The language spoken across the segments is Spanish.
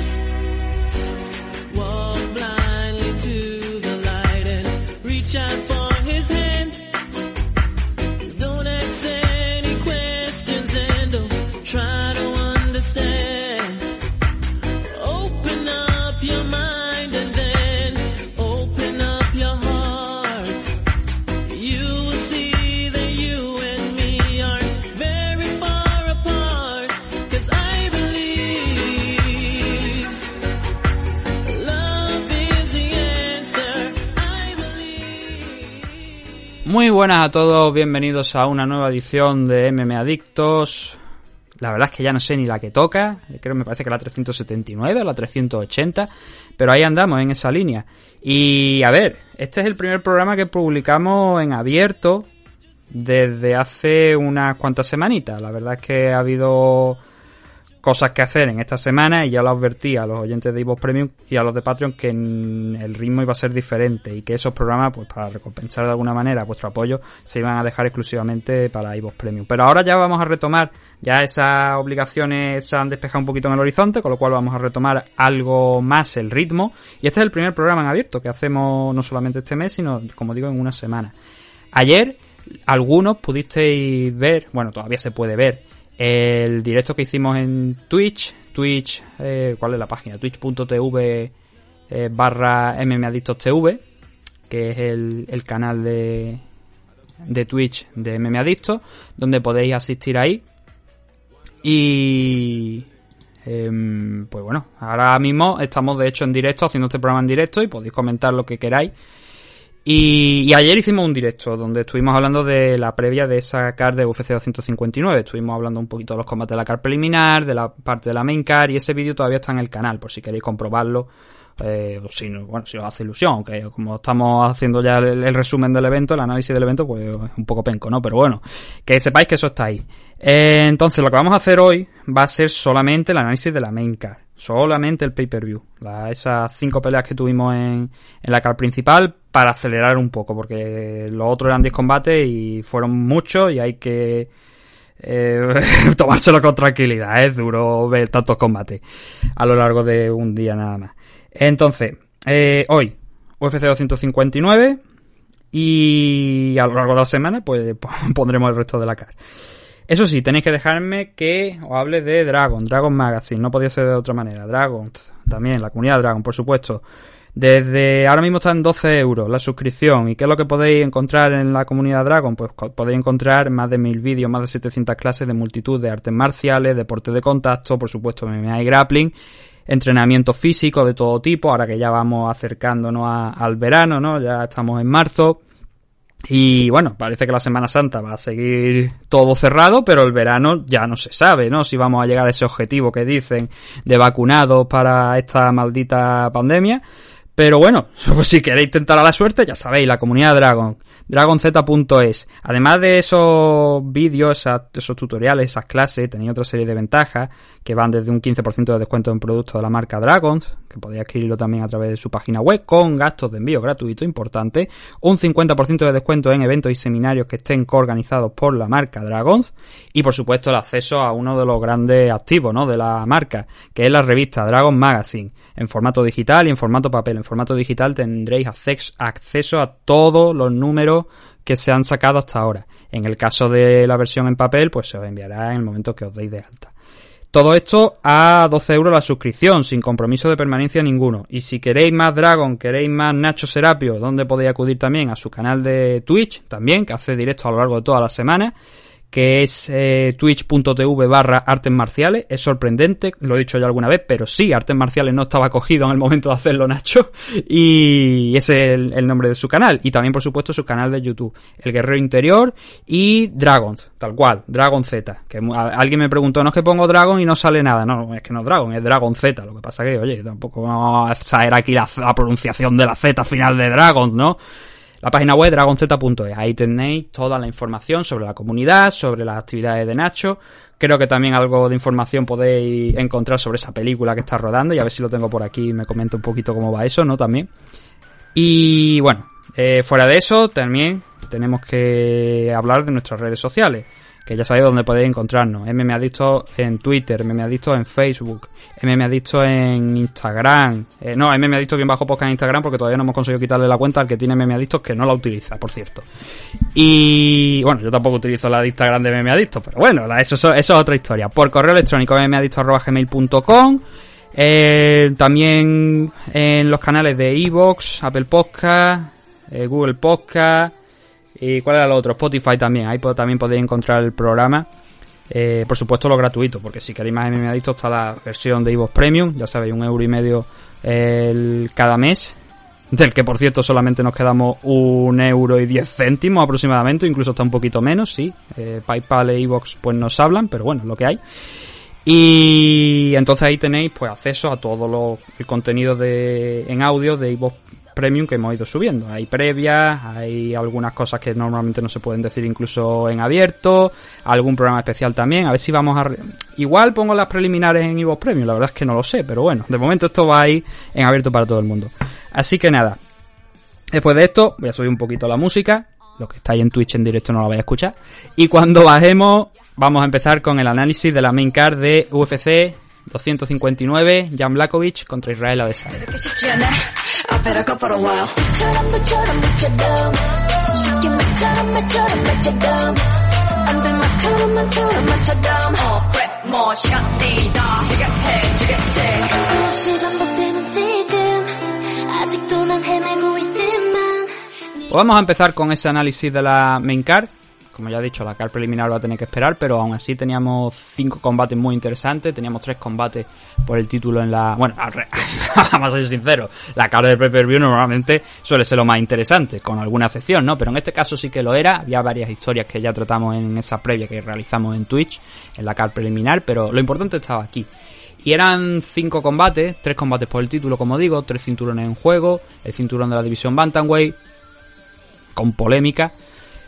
adictos. Muy buenas a todos, bienvenidos a una nueva edición de MM Adictos. La verdad es que ya no sé ni la que toca, creo que me parece que la 379 o la 380, pero ahí andamos en esa línea. Y a ver, este es el primer programa que publicamos en abierto desde hace unas cuantas semanitas. La verdad es que ha habido cosas que hacer en esta semana y ya lo advertí a los oyentes de Ivo Premium y a los de Patreon que el ritmo iba a ser diferente y que esos programas, pues para recompensar de alguna manera vuestro apoyo, se iban a dejar exclusivamente para Ivo Premium. Pero ahora ya vamos a retomar, ya esas obligaciones se han despejado un poquito en el horizonte, con lo cual vamos a retomar algo más el ritmo. Y este es el primer programa en abierto que hacemos no solamente este mes, sino, como digo, en una semana. Ayer, algunos pudisteis ver, bueno, todavía se puede ver, el directo que hicimos en Twitch, Twitch, eh, ¿cuál es la página? Twitch.tv eh, barra MMAdictosTV, que es el, el canal de, de Twitch de MMAdictos, donde podéis asistir ahí. Y... em, pues bueno, ahora mismo estamos de hecho en directo, haciendo este programa en directo y podéis comentar lo que queráis. Y, y ayer hicimos un directo donde estuvimos hablando de la previa de esa card de UFC 259. Estuvimos hablando un poquito de los combates de la card preliminar, de la parte de la main card y ese vídeo todavía está en el canal por si queréis comprobarlo. Eh, si, no- bueno, si os hace ilusión, aunque como estamos haciendo ya el, resumen del evento, el análisis del evento, pues es un poco penco, ¿no? Pero bueno, que sepáis que eso está ahí. Eh, entonces, lo que vamos a hacer hoy va a ser solamente el análisis de la main card. Solamente el pay-per-view. Esas cinco peleas que tuvimos en, en la card principal para acelerar un poco, porque los otros eran 10 combates y fueron muchos y hay que eh, tomárselo con tranquilidad. Es duro ver tantos combates a lo largo de un día nada más. Entonces, eh, hoy, UFC 259 y a lo largo de la semana pues pondremos el resto de la cara. Eso sí, tenéis que dejarme que os hable de Dragon, Dragon Magazine, no podía ser de otra manera. Dragon, también, la comunidad Dragon, por supuesto. Desde ahora mismo están 12 euros la suscripción. ¿Y qué es lo que podéis encontrar en la comunidad Dragon? Pues podéis encontrar más de mil vídeos, más de 700 clases de multitud de artes marciales, deporte de contacto, por supuesto MMA y grappling, entrenamiento físico de todo tipo, ahora que ya vamos acercándonos a- al verano, ¿no? Ya estamos en marzo. Y bueno, parece que la Semana Santa va a seguir todo cerrado, pero el verano ya no se sabe, ¿no? Si vamos a llegar a ese objetivo que dicen de vacunados para esta maldita pandemia. Pero bueno, pues si queréis tentar a la suerte, ya sabéis, la comunidad Dragon, dragonz.es. Además de esos vídeos, esos tutoriales, esas clases, tenéis otra serie de ventajas que van desde un 15% de descuento en productos de la marca Dragons, que podéis adquirirlo también a través de su página web, con gastos de envío gratuito importante, un 50% de descuento en eventos y seminarios que estén coorganizados por la marca Dragons, y por supuesto el acceso a uno de los grandes activos ¿no? de la marca, que es la revista Dragon Magazine, en formato digital y en formato papel. En formato digital tendréis acceso- a todos los números que se han sacado hasta ahora. En el caso de la versión en papel, pues se os enviará en el momento que os deis de alta. Todo esto a 12 euros la suscripción, sin compromiso de permanencia ninguno. Y si queréis más Dragon, queréis más Nacho Serapio, donde podéis acudir también a su canal de Twitch, también, que hace directo a lo largo de toda la semana, que es eh, twitch.tv barra artes marciales. Es sorprendente, lo he dicho ya alguna vez, pero sí, artes marciales no estaba cogido en el momento de hacerlo, Nacho. Y ese es el, nombre de su canal. Y también, por supuesto, su canal de YouTube, El Guerrero Interior y Dragons, tal cual, Dragon Z. Que a- alguien me preguntó, no es que pongo Dragon y no sale nada. No, es que no es Dragon, es Dragon Z. Lo que pasa que, oye, tampoco vamos a saber aquí la pronunciación de la Z final de Dragons, ¿no? La página web dragonz.es. Ahí tenéis toda la información sobre la comunidad, sobre las actividades de Nacho. Creo que también algo de información podéis encontrar sobre esa película que está rodando y a ver si lo tengo por aquí y me comenta un poquito cómo va eso, ¿no? También. Y bueno, eh, fuera de eso, también tenemos que hablar de nuestras redes sociales. Que ya sabéis dónde podéis encontrarnos. MMA Adicto en Twitter, MMA Adicto en Facebook, MMA Adicto en Instagram. Eh, no, MMA Adicto bien bajo podcast en Instagram porque todavía no hemos conseguido quitarle la cuenta al que tiene MMA Adicto que no la utiliza, por cierto. Y bueno, yo tampoco utilizo la Instagram de MMA Adicto, pero bueno, la- eso, eso, es otra historia. Por correo electrónico mmadicto.gmail.com eh, también en los canales de Evox, Apple Podcast, eh, Google Podcast y cuál era el otro, Spotify también. Ahí también podéis encontrar el programa. Eh, por supuesto lo gratuito, porque si queréis más MMA Adicto está la versión de Evox Premium, ya sabéis, un euro y medio el- cada mes, del que por cierto solamente nos quedamos un euro y diez céntimos aproximadamente, incluso está un poquito menos, sí. Eh, PayPal e Evox pues nos hablan, pero bueno, lo que hay. Y entonces ahí tenéis pues acceso a todo lo, el contenido de, en audio de iVoox Premium que hemos ido subiendo. Hay previas, hay algunas cosas que normalmente no se pueden decir incluso en abierto, algún programa especial también. A ver si vamos a... Igual pongo las preliminares en iVoox Premium, la verdad es que no lo sé, pero bueno, de momento esto va ahí en abierto para todo el mundo. Así que nada, Después de esto, voy a subir un poquito la música. Lo que estáis en Twitch en directo no lo vais a escuchar. Y cuando bajemos, vamos a empezar con el análisis de la main card de UFC 259, Jan Blakovic contra Israel Adesanya 그렇게 쉽지 않아 I better go for a while 처럼 물처럼 미쳐도 쉽게 말처럼 말처럼 맞춰도 안돼 말처럼 말처럼 맞춰도 어 그래 뭐 시간이 다 해결해 주겠지 끊임없이 반복되는 지금 아직도 난 헤매고 있지만 Pues vamos a empezar con ese análisis de la main card. Como ya he dicho, la card preliminar va a tener que esperar, pero aún así teníamos cinco combates muy interesantes. Teníamos tres combates por el título en la. Bueno, vamos a ser sinceros, la card de pay-per-view normalmente suele ser lo más interesante, con alguna excepción, ¿no? Pero en este caso sí que lo era. Había varias historias que ya tratamos en esa previa que realizamos en Twitch, en la card preliminar, pero lo importante estaba aquí. Y eran cinco combates, tres combates por el título, como digo, tres cinturones en juego, el cinturón de la división Bantamweight, con polémica.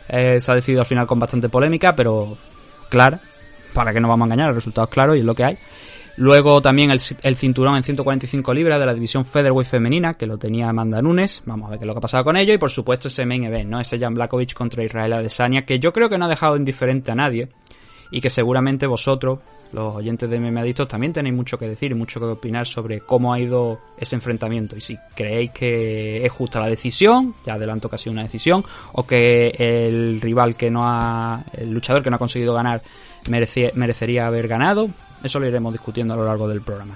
Eh, se ha decidido al final con bastante polémica, pero clara. Para que no vamos a engañar, el resultado es claro y es lo que hay. Luego también el, el cinturón en 145 libras de la división Featherweight femenina, que lo tenía Amanda Nunes. Vamos a ver qué es lo que ha pasado con ello. Y por supuesto ese main event, ¿no? Ese Jan Blakovic contra Israel Adesanya, que yo creo que no ha dejado indiferente a nadie. Y que seguramente vosotros, los oyentes de MMA Adictos, también tenéis mucho que decir y mucho que opinar sobre cómo ha ido ese enfrentamiento. Y si creéis que es justa la decisión, ya adelanto que ha sido una decisión, o que el rival que no ha, el luchador que no ha conseguido ganar merecía- merecería haber ganado, eso lo iremos discutiendo a lo largo del programa.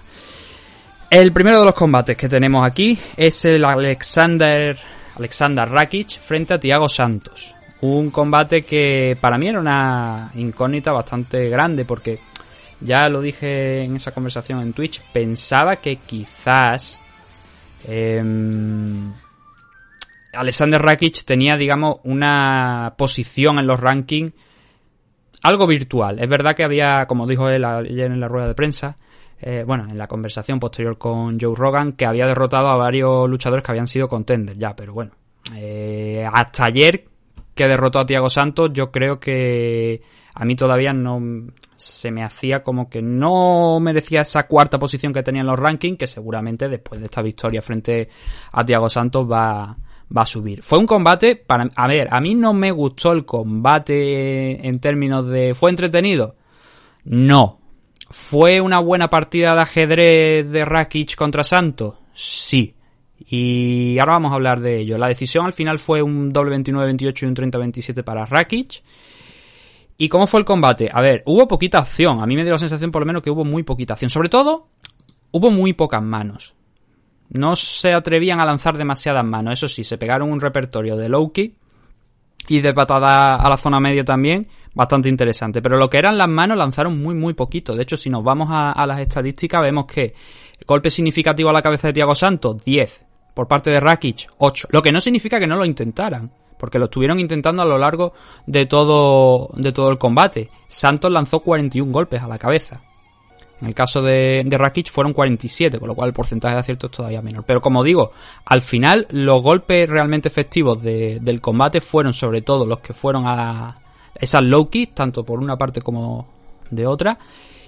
El primero de los combates que tenemos aquí es el Alexander, Alexander Rakic frente a Thiago Santos. Un combate que para mí era una incógnita bastante grande porque ya lo dije en esa conversación en Twitch, pensaba que quizás em, Alexander Rakic tenía, digamos, una posición en los rankings algo virtual. Es verdad que había, como dijo él ayer en la rueda de prensa, eh, bueno, en la conversación posterior con Joe Rogan, que había derrotado a varios luchadores que habían sido contenders ya, pero bueno. eh, hasta ayer que derrotó a Thiago Santos, yo creo que a mí todavía no se me hacía como que no merecía esa cuarta posición que tenía en los rankings, que seguramente después de esta victoria frente a Thiago Santos va, va a subir. Fue un combate para a ver, a mí no me gustó el combate en términos de fue entretenido. No. ¿Fue una buena partida de ajedrez de Rakic contra Santos? Sí. Y ahora vamos a hablar de ello. La decisión al final fue un doble 29-28 y un 30-27 para Rakic. ¿Y cómo fue el combate? A ver, hubo poquita acción. A mí me dio la sensación por lo menos que hubo muy poquita acción. Sobre todo, hubo muy pocas manos. No se atrevían a lanzar demasiadas manos. Eso sí, se pegaron un repertorio de Loki y de patada a la zona media también, bastante interesante. Pero lo que eran las manos lanzaron muy, muy poquito. De hecho, si nos vamos a, las estadísticas, vemos que golpe significativo a la cabeza de Thiago Santos, 10. Por parte de Rakic, 8. Lo que no significa que no lo intentaran. Porque lo estuvieron intentando a lo largo de todo, de todo el combate. Santos lanzó 41 golpes a la cabeza. En el caso de, de Rakic fueron 47, con lo cual el porcentaje de acierto es todavía menor. Pero como digo, al final los golpes realmente efectivos de- del combate fueron sobre todo los que fueron a esas low kicks, tanto por una parte como de otra.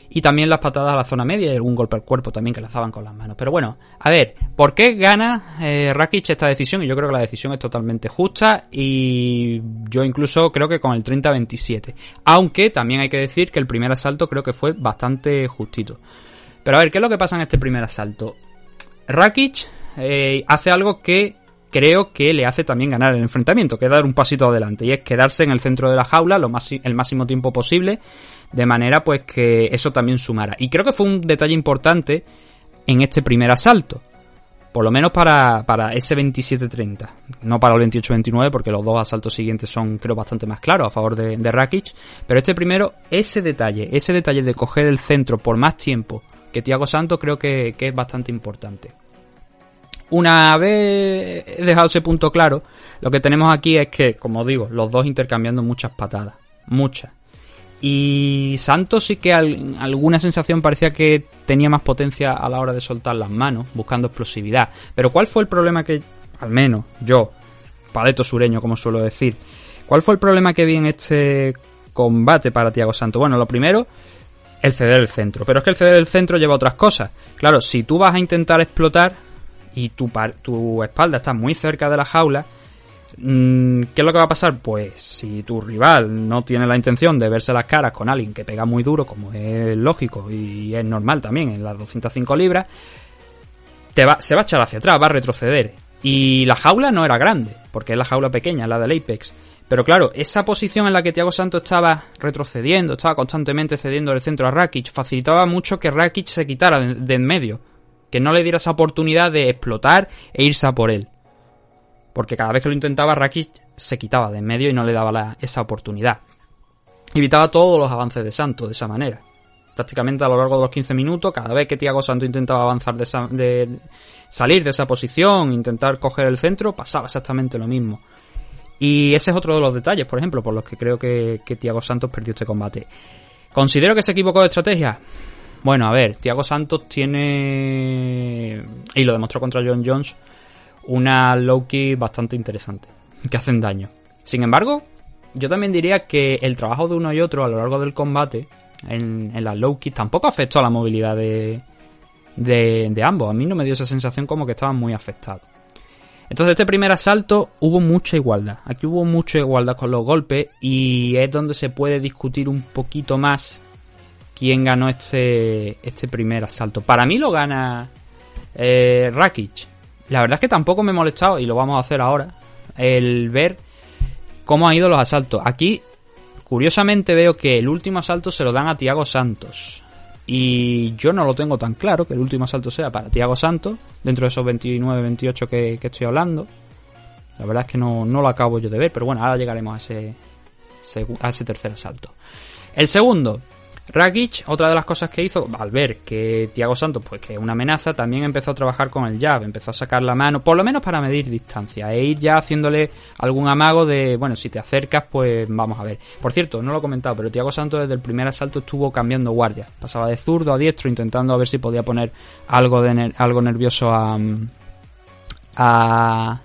Y también las patadas a la zona media y algún golpe al cuerpo también que lanzaban con las manos. Pero bueno, a ver, ¿por qué gana eh, Rakic esta decisión? Y yo creo que la decisión es totalmente justa y yo incluso creo que con el 30-27. Aunque también hay que decir que el primer asalto creo que fue bastante justito. Pero a ver, ¿qué es lo que pasa en este primer asalto? Rakic eh, hace algo que creo que le hace también ganar el enfrentamiento, que es dar un pasito adelante, y es quedarse en el centro de la jaula lo el máximo tiempo posible, de manera pues que eso también sumara. Y creo que fue un detalle importante en este primer asalto. Por lo menos para, para ese 27-30. No para el 28-29, porque los dos asaltos siguientes son, creo, bastante más claros a favor de, de Rakic. Pero este primero, ese detalle, ese detalle de coger el centro por más tiempo que Thiago Santos, creo que, que es bastante importante. Una vez dejado ese punto claro, lo que tenemos aquí es que, como digo, los dos intercambiando muchas patadas. Muchas. Y Santos sí que alguna sensación parecía que tenía más potencia a la hora de soltar las manos, buscando explosividad. Pero ¿cuál fue el problema que, al menos yo, paleto sureño como suelo decir, cuál fue el problema que vi en este combate para Thiago Santos? Bueno, lo primero, el ceder el centro. Pero es que el ceder el centro lleva otras cosas. Claro, si tú vas a intentar explotar y tu, tu espalda está muy cerca de la jaula, ¿Qué es lo que va a pasar? Pues si tu rival no tiene la intención de verse las caras con alguien que pega muy duro, como es lógico y es normal también en las 205 libras, se va a echar hacia atrás, va a retroceder. Y la jaula no era grande, porque es la jaula pequeña, la del Apex. Pero claro, esa posición en la que Thiago Santos estaba retrocediendo, estaba constantemente cediendo el centro a Rakic, facilitaba mucho que Rakic se quitara de, de en medio, que no le diera esa oportunidad de explotar e irse a por él porque cada vez que lo intentaba Rakic se quitaba de en medio y no le daba esa oportunidad. Evitaba todos los avances de Santos de esa manera. Prácticamente a lo largo de los 15 minutos, cada vez que Thiago Santos intentaba avanzar de, de salir de esa posición, intentar coger el centro, pasaba exactamente lo mismo. Y ese es otro de los detalles, por ejemplo, por los que creo que, que Thiago Santos perdió este combate. ¿Considero que se equivocó de estrategia? Bueno, a ver, Thiago Santos tiene, y lo demostró contra John Jones, una Loki bastante interesante, que hacen daño. Sin embargo, yo también diría que el trabajo de uno y otro a lo largo del combate en, las Loki tampoco afectó a la movilidad de, de, ambos. A mí no me dio esa sensación como que estaban muy afectados. Entonces, este primer asalto hubo mucha igualdad. Aquí hubo mucha igualdad con los golpes y es donde se puede discutir un poquito más quién ganó este, este primer asalto. Para mí lo gana eh, Rakic. La verdad es que tampoco me he molestado, y lo vamos a hacer ahora, el ver cómo han ido los asaltos. Aquí, curiosamente, veo que el último asalto se lo dan a Tiago Santos. Y yo no lo tengo tan claro que el último asalto sea para Tiago Santos, dentro de esos 29-28 que, estoy hablando. La verdad es que no, no, lo acabo yo de ver, pero bueno, ahora llegaremos a ese, a ese tercer asalto. El segundo, Rakic, otra de las cosas que hizo, al ver que Thiago Santos, pues que es una amenaza, también empezó a trabajar con el jab, empezó a sacar la mano, por lo menos para medir distancia, e ir ya haciéndole algún amago de, bueno, si te acercas, pues vamos a ver. Por cierto, no lo he comentado, pero Thiago Santos desde el primer asalto estuvo cambiando guardia, pasaba de zurdo a diestro, intentando a ver si podía poner algo, de algo nervioso a, a,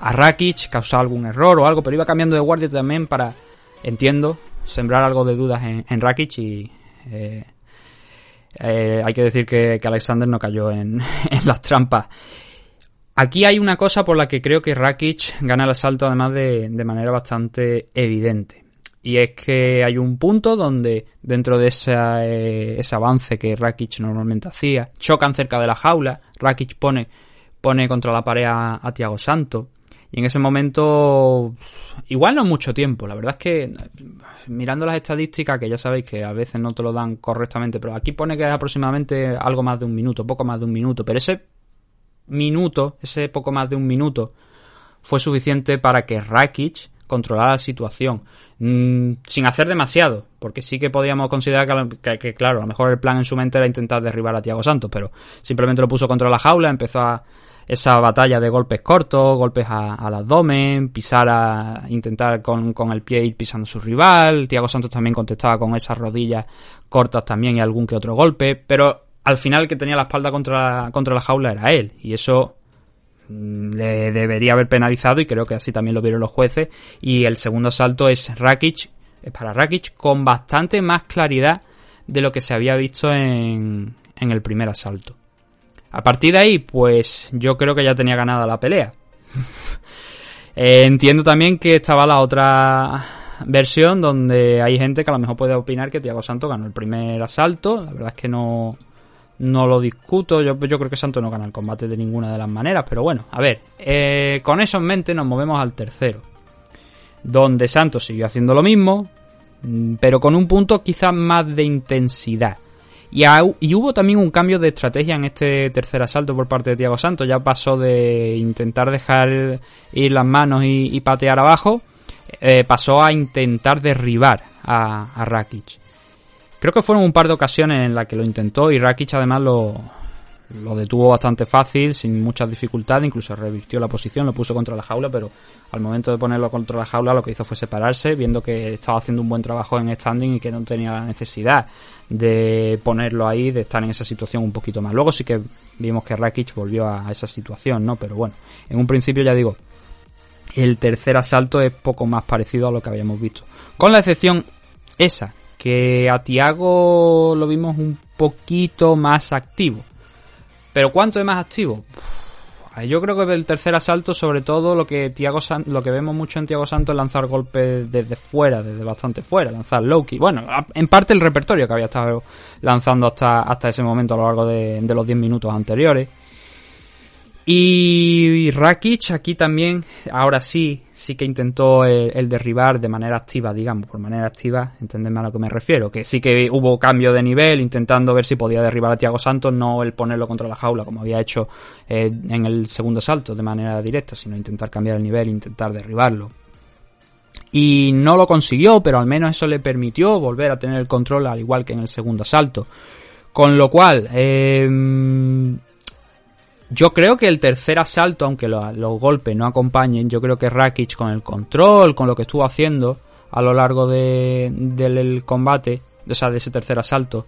a Rakic, causar algún error o algo, pero iba cambiando de guardia también para, entiendo, sembrar algo de dudas en, en Rakic y eh, eh, hay que decir que, Alexander no cayó en, las trampas. Aquí hay una cosa por la que creo que Rakic gana el asalto además de, manera bastante evidente. Y es que hay un punto donde dentro de eh, ese avance que Rakic normalmente hacía, chocan cerca de la jaula, Rakic pone, pone contra la pared a, a Tiago Santo. Y en ese momento, igual no mucho tiempo, la verdad es que mirando las estadísticas, que ya sabéis que a veces no te lo dan correctamente, pero aquí pone que es aproximadamente algo más de un minuto, poco más de un minuto, pero ese minuto, ese poco más de un minuto, fue suficiente para que Rakic controlara la situación. Mm, sin hacer demasiado, porque sí que podíamos considerar que, que, claro, a lo mejor el plan en su mente era intentar derribar a Tiago Santos, pero simplemente lo puso contra la jaula, empezó a esa batalla de golpes cortos, golpes al abdomen, pisar a intentar con, el pie ir pisando a su rival. Tiago Santos también contestaba con esas rodillas cortas también y algún que otro golpe, pero al final que tenía la espalda contra, contra la jaula era él, y eso mm, le debería haber penalizado y creo que así también lo vieron los jueces. Y el segundo salto es Rakic, es para Rakic, con bastante más claridad de lo que se había visto en, en el primer asalto. A partir de ahí, pues yo creo que ya tenía ganada la pelea. Eh, entiendo también que estaba la otra versión donde hay gente que a lo mejor puede opinar que Tiago Santos ganó el primer asalto. La verdad es que no, no lo discuto. Yo, yo creo que Santos no gana el combate de ninguna de las maneras. Pero bueno, a ver, eh, con eso en mente nos movemos al tercero. Donde Santos siguió haciendo lo mismo, mm, pero con un punto quizás más de intensidad. Y, hubo también un cambio de estrategia en este tercer asalto por parte de Tiago Santos. Ya pasó de intentar dejar ir las manos y, y patear abajo, eh, pasó a intentar derribar a, a Rakic. Creo que fueron un par de ocasiones en las que lo intentó y Rakic además lo, lo detuvo bastante fácil, sin muchas dificultades, incluso revirtió la posición, lo puso contra la jaula, pero al momento de ponerlo contra la jaula lo que hizo fue separarse, viendo que estaba haciendo un buen trabajo en standing y que no tenía la necesidad de ponerlo ahí, de estar en esa situación un poquito más. Luego sí que vimos que Rakic volvió a esa situación, ¿no? Pero bueno, en un principio ya digo, el tercer asalto es poco más parecido a lo que habíamos visto. Con la excepción esa, que a Tiago lo vimos un poquito más activo. Pero ¿cuánto es más activo? Yo creo que del tercer asalto, sobre todo, lo que Thiago San- lo que vemos mucho en Tiago Santos es lanzar golpes desde fuera, desde bastante fuera, lanzar low kick. Bueno, en parte el repertorio que había estado lanzando hasta, hasta ese momento a lo largo de, de los 10 minutos anteriores. Y Rakic aquí también, ahora sí, sí que intentó el, derribar de manera activa, digamos, por manera activa, entendedme a lo que me refiero, que sí que hubo cambio de nivel, intentando ver si podía derribar a Thiago Santos, no el ponerlo contra la jaula como había hecho eh, en el segundo salto de manera directa, sino intentar cambiar el nivel, intentar derribarlo. Y no lo consiguió, pero al menos eso le permitió volver a tener el control al igual que en el segundo asalto. Con lo cual, eh, yo creo que el tercer asalto, aunque lo- los golpes no acompañen, yo creo que Rakic con el control, con lo que estuvo haciendo a lo largo de, del el combate, o sea, de ese tercer asalto,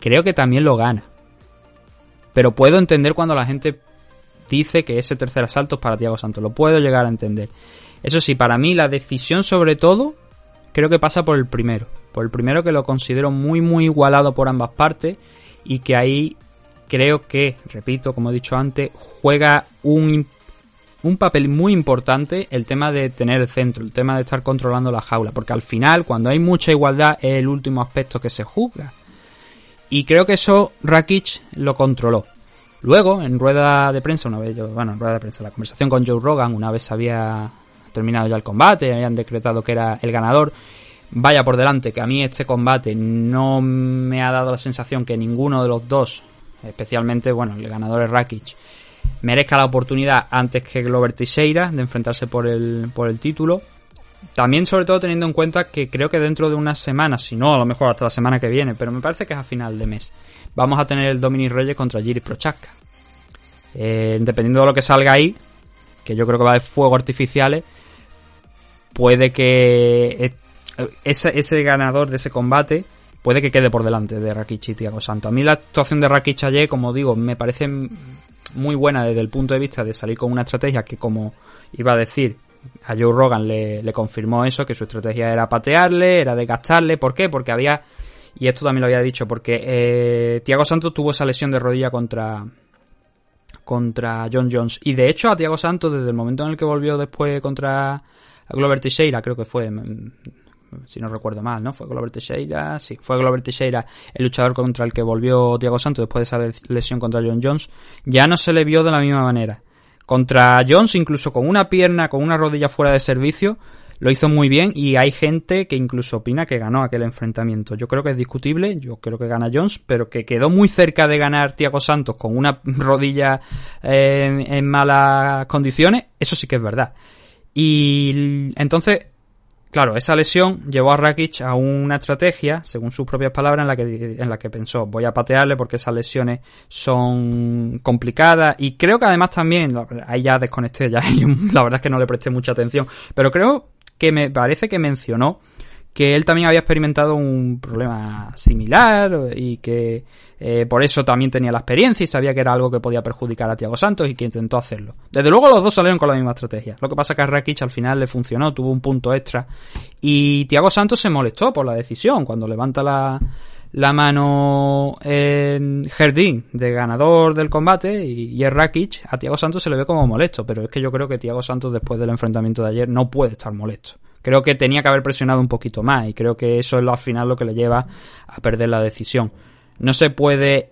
creo que también lo gana. Pero puedo entender cuando la gente dice que ese tercer asalto es para Thiago Santos. Lo puedo llegar a entender. Eso sí, para mí la decisión sobre todo creo que pasa por el primero. Por el primero que lo considero muy muy igualado por ambas partes y que ahí creo que, repito, como he dicho antes, juega un, un papel muy importante el tema de tener el centro, el tema de estar controlando la jaula, porque al final, cuando hay mucha igualdad, es el último aspecto que se juzga. Y creo que eso Rakic lo controló. Luego, en rueda de prensa, una vez yo, bueno, en rueda de prensa, la conversación con Joe Rogan, una vez había terminado ya el combate, habían decretado que era el ganador. Vaya por delante, que a mí este combate no me ha dado la sensación que ninguno de los dos, especialmente, bueno, el ganador es Rakic, merezca la oportunidad antes que Glover Teixeira de enfrentarse por el, por el título. También, sobre todo, teniendo en cuenta que creo que dentro de unas semanas, si no, a lo mejor hasta la semana que viene, pero me parece que es a final de mes, vamos a tener el Dominic Reyes contra Jiri Prochaska. Eh, dependiendo de lo que salga ahí, que yo creo que va de fuego artificiales, puede que eh, ese, ese ganador de ese combate puede que quede por delante de Rakic y Thiago Santos. A mí la actuación de Rakic ayer, como digo, me parece muy buena desde el punto de vista de salir con una estrategia que, como iba a decir, a Joe Rogan le, confirmó eso, que su estrategia era patearle, era desgastarle. ¿Por qué? Porque había, y esto también lo había dicho, porque eh, Thiago Santos tuvo esa lesión de rodilla contra contra John Jones. Y de hecho a Thiago Santos, desde el momento en el que volvió después contra Glover Teixeira, creo que fue, mm, si no recuerdo mal, ¿no? Fue Glover Teixeira, sí, fue Glover Teixeira el luchador contra el que volvió Thiago Santos después de esa lesión contra John Jones, ya no se le vio de la misma manera. Contra Jones, incluso con una pierna, con una rodilla fuera de servicio, lo hizo muy bien y hay gente que incluso opina que ganó aquel enfrentamiento. Yo creo que es discutible, yo creo que gana Jones, pero que quedó muy cerca de ganar Thiago Santos con una rodilla eh, en, en malas condiciones, eso sí que es verdad. Y entonces, claro, esa lesión llevó a Rakic a una estrategia, según sus propias palabras, en la que, en la que pensó, voy a patearle porque esas lesiones son complicadas. Y creo que además también, ahí ya desconecté, ya la verdad es que no le presté mucha atención, pero creo que me parece que mencionó que él también había experimentado un problema similar y que eh, por eso también tenía la experiencia y sabía que era algo que podía perjudicar a Thiago Santos y que intentó hacerlo. Desde luego los dos salieron con la misma estrategia. Lo que pasa es que a Rakic al final le funcionó, tuvo un punto extra y Thiago Santos se molestó por la decisión cuando levanta la, la mano en Jardín de ganador del combate y, es Rakic, a Tiago Santos se le ve como molesto, pero es que yo creo que Tiago Santos después del enfrentamiento de ayer no puede estar molesto. Creo que tenía que haber presionado un poquito más y creo que eso es lo, al final lo que le lleva a perder la decisión. No se puede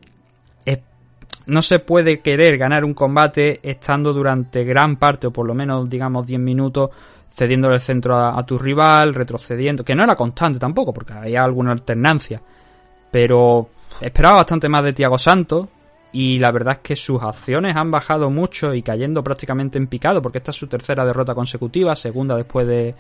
no se puede querer ganar un combate estando durante gran parte o por lo menos digamos 10 minutos cediendo el centro a, a tu rival, retrocediendo, que no era constante tampoco porque había alguna alternancia pero esperaba bastante más de Tiago Santos y la verdad es que sus acciones han bajado mucho y cayendo prácticamente en picado porque esta es su tercera derrota consecutiva, segunda después de,